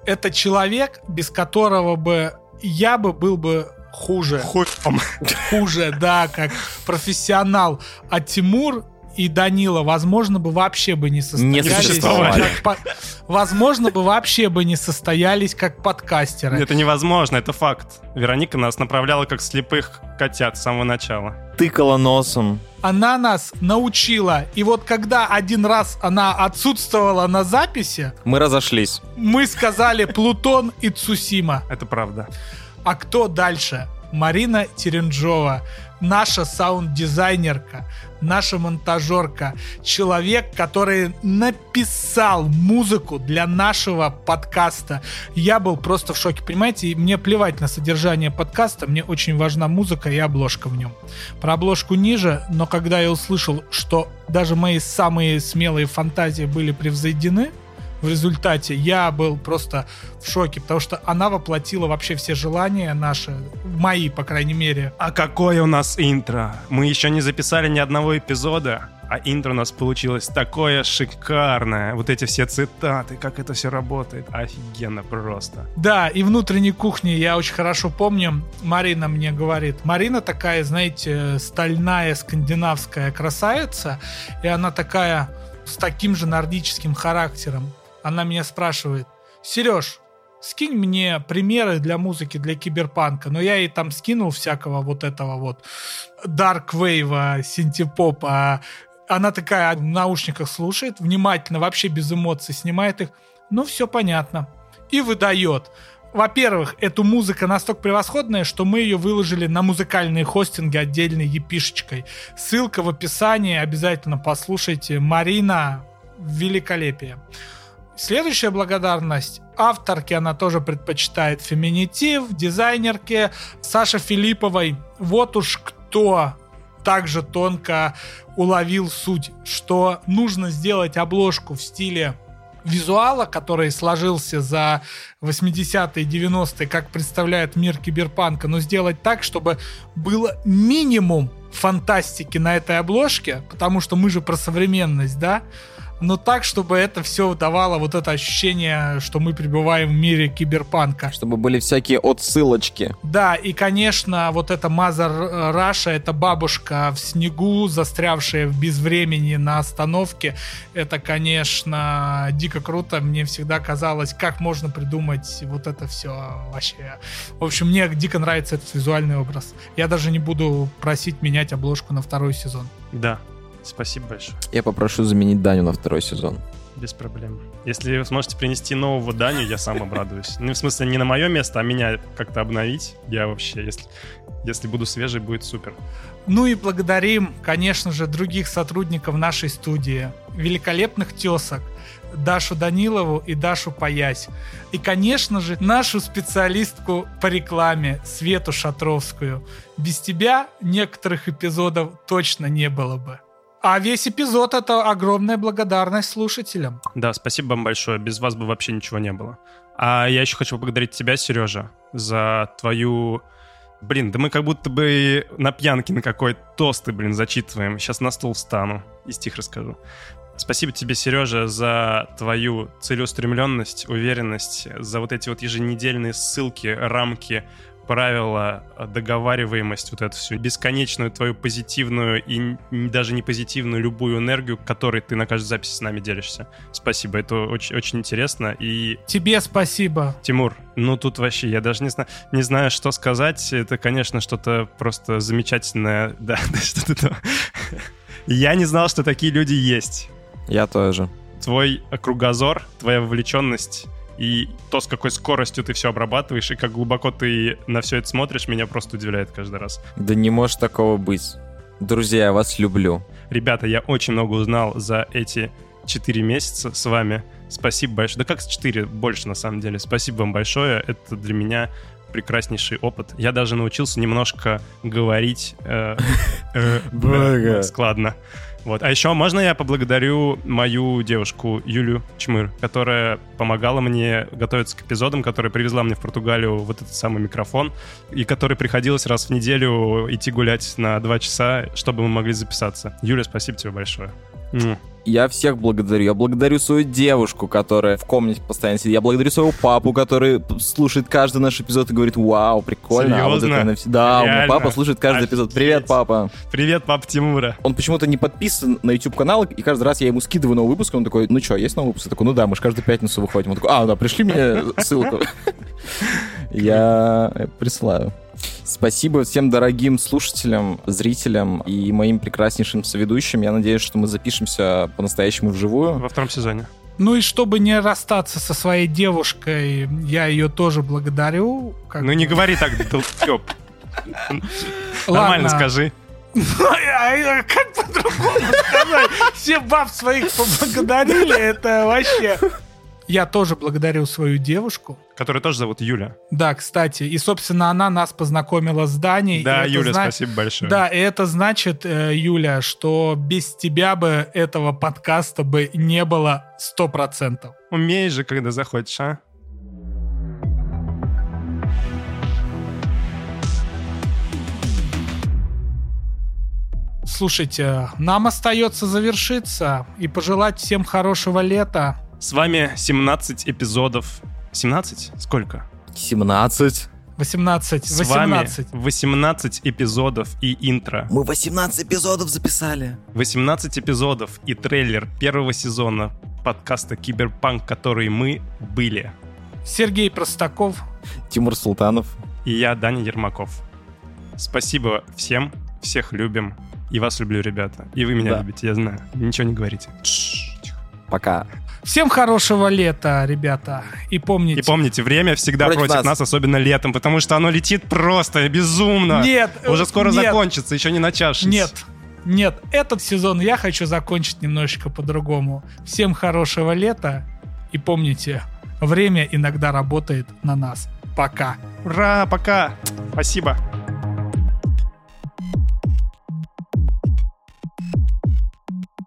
S1: Это человек, без которого бы я бы был бы хуже. Хуже, да, как профессионал. А Тимур и Данила, возможно, бы вообще бы не состоялись.
S2: Не
S3: существовали.
S1: как Возможно, бы вообще бы не состоялись как подкастеры.
S3: Это невозможно, это факт. Вероника нас направляла как слепых котят с самого начала.
S2: Тыкала носом.
S1: Она нас научила. И вот когда один раз она отсутствовала на записи,
S2: Мы разошлись.
S1: мы сказали Плутон и Цусима.
S3: Это правда.
S1: А кто дальше? Марина Теренжова, наша саунд-дизайнерка, наша монтажерка, человек, который написал музыку для нашего подкаста. Я был просто в шоке, понимаете, и мне плевать на содержание подкаста, мне очень важна музыка и обложка в нем. Про обложку ниже, но когда я услышал, что даже мои самые смелые фантазии были превзойдены, в результате я был просто в шоке, потому что она воплотила вообще все желания наши, мои, по крайней мере.
S3: А какое у нас интро? Мы еще не записали ни одного эпизода, а интро у нас получилось такое шикарное. Вот эти все цитаты, как это все работает. Офигенно просто.
S1: Да, и внутренней кухни я очень хорошо помню. Марина мне говорит. Марина такая, знаете, стальная скандинавская красавица, и она такая с таким же нордическим характером. Она меня спрашивает, Сереж, скинь мне примеры для музыки, для киберпанка. Но я ей там скинул всякого вот этого вот дарквейва, синтепопа. Она такая в наушниках слушает, внимательно, вообще без эмоций снимает их. Ну, все понятно. И выдает. Во-первых, эту музыка настолько превосходная, что мы ее выложили на музыкальные хостинги отдельной епишечкой. Ссылка в описании, обязательно послушайте. Марина, великолепие. Следующая благодарность. Авторке она тоже предпочитает феминитив, дизайнерке Саше Филипповой. Вот уж кто также тонко уловил суть, что нужно сделать обложку в стиле визуала, который сложился за 80-е, 90-е, как представляет мир киберпанка, но сделать так, чтобы было минимум фантастики на этой обложке, потому что мы же про современность, да? Но так, чтобы это все давало вот это ощущение, что мы пребываем в мире киберпанка.
S2: Чтобы были всякие отсылочки.
S1: Да, и, конечно, вот эта Мазар Раша, это бабушка в снегу, застрявшая в безвремени на остановке. Это, конечно, дико круто. Мне всегда казалось, как можно придумать вот это все вообще. В общем, мне дико нравится этот визуальный образ. Я даже не буду просить менять обложку на второй сезон.
S3: Да, спасибо большое.
S2: Я попрошу заменить Даню на второй сезон.
S3: Без проблем. Если вы сможете принести нового Даню, я сам обрадуюсь. Ну, в смысле, не на мое место, а меня как-то обновить. Я вообще, если, если буду свежий, будет супер.
S1: Ну и благодарим, конечно же, других сотрудников нашей студии, великолепных тесок, Дашу Данилову и Дашу Паясь. И, конечно же, нашу специалистку по рекламе Свету Шатровскую. Без тебя некоторых эпизодов точно не было бы. А весь эпизод — это огромная благодарность слушателям.
S3: Да, спасибо вам большое. Без вас бы вообще ничего не было. А я еще хочу поблагодарить тебя, Сережа, за твою Блин, да мы как будто бы на пьянке на какой тосты, блин, зачитываем. Сейчас на стол встану и стих расскажу. Спасибо тебе, Сережа, за твою целеустремленность, уверенность, за вот эти вот еженедельные ссылки, рамки, правила, договариваемость, вот эту всю бесконечную твою позитивную и даже не позитивную любую энергию, которой ты на каждой записи с нами делишься. Спасибо, это очень, очень интересно. И
S1: Тебе спасибо.
S3: Тимур, ну тут вообще я даже не знаю, не знаю, что сказать. Это, конечно, что-то просто замечательное. Да, да, что-то там. Я не знал, что такие люди есть.
S2: Я тоже.
S3: Твой кругозор, твоя вовлеченность и то, с какой скоростью ты все обрабатываешь, и как глубоко ты на все это смотришь, меня просто удивляет каждый раз.
S2: Да не может такого быть. Друзья, я вас люблю.
S3: Ребята, я очень много узнал за эти 4 месяца с вами. Спасибо большое. Да как с 4? Больше, на самом деле. Спасибо вам большое. Это для меня прекраснейший опыт. Я даже научился немножко говорить э, э, складно. Вот. А еще можно я поблагодарю мою девушку Юлю Чмыр, которая помогала мне готовиться к эпизодам, которая привезла мне в Португалию вот этот самый микрофон, и которой приходилось раз в неделю идти гулять на два часа, чтобы мы могли записаться. Юля, спасибо тебе большое. М.
S2: Я всех благодарю. Я благодарю свою девушку, которая в комнате постоянно сидит. Я благодарю своего папу, который слушает каждый наш эпизод и говорит, вау, прикольно. А вот
S3: Серьезно?
S2: это Да, у меня
S3: Реально?
S2: папа слушает каждый эпизод. Привет,
S3: Офигеть.
S2: папа.
S3: Привет, папа Тимура.
S2: Он почему-то не подписан на YouTube канал, и каждый раз я ему скидываю новый выпуск, и он такой, ну что, есть новый выпуск? Я такой, ну да, мы же каждую пятницу выходим. Он такой, а, да, пришли мне ссылку. Я присылаю. Спасибо всем дорогим слушателям, зрителям и моим прекраснейшим соведущим. Я надеюсь, что мы запишемся по-настоящему вживую.
S3: Во втором сезоне.
S1: Ну и чтобы не расстаться со своей девушкой, я ее тоже благодарю. Как
S3: Ну не говори так, долбёб. Нормально скажи.
S1: А Как по-другому сказать? Все баб своих поблагодарили, это вообще... Я тоже благодарю свою девушку.
S3: Которую тоже зовут Юля.
S1: Да, кстати. И, собственно, она нас познакомила с Даней.
S3: Да, Юля,
S1: зна-
S3: спасибо большое.
S1: Да, и это значит, э, Юля, что без тебя бы этого подкаста бы не было 100%.
S3: Умеешь же, когда захочешь, а?
S1: Слушайте, нам остается завершиться и пожелать всем хорошего лета.
S3: С вами 17 эпизодов. 17? Сколько?
S2: 17.
S1: 18,
S3: С вами
S1: 18.
S3: 18 эпизодов и интро.
S2: Мы 18 эпизодов записали.
S3: 18 эпизодов и трейлер первого сезона подкаста Киберпанк, который мы были.
S1: Сергей Простаков.
S2: Тимур Султанов.
S3: И я, Даня Ермаков. Спасибо всем, всех любим. И вас люблю, ребята. И вы меня
S2: Да.
S3: любите, я знаю. Ничего не говорите.
S2: Пока.
S1: Всем хорошего лета, ребята. И помните...
S3: И помните, время всегда
S2: Против
S3: против,
S2: нас.
S3: нас. особенно летом, потому что оно летит просто безумно.
S1: Нет,
S3: Уже скоро
S1: нет,
S3: закончится, еще не начавшись.
S1: Нет, нет, этот сезон я хочу закончить немножечко по-другому. Всем хорошего лета и помните, время иногда работает на нас. Пока.
S3: Ура, пока. Спасибо.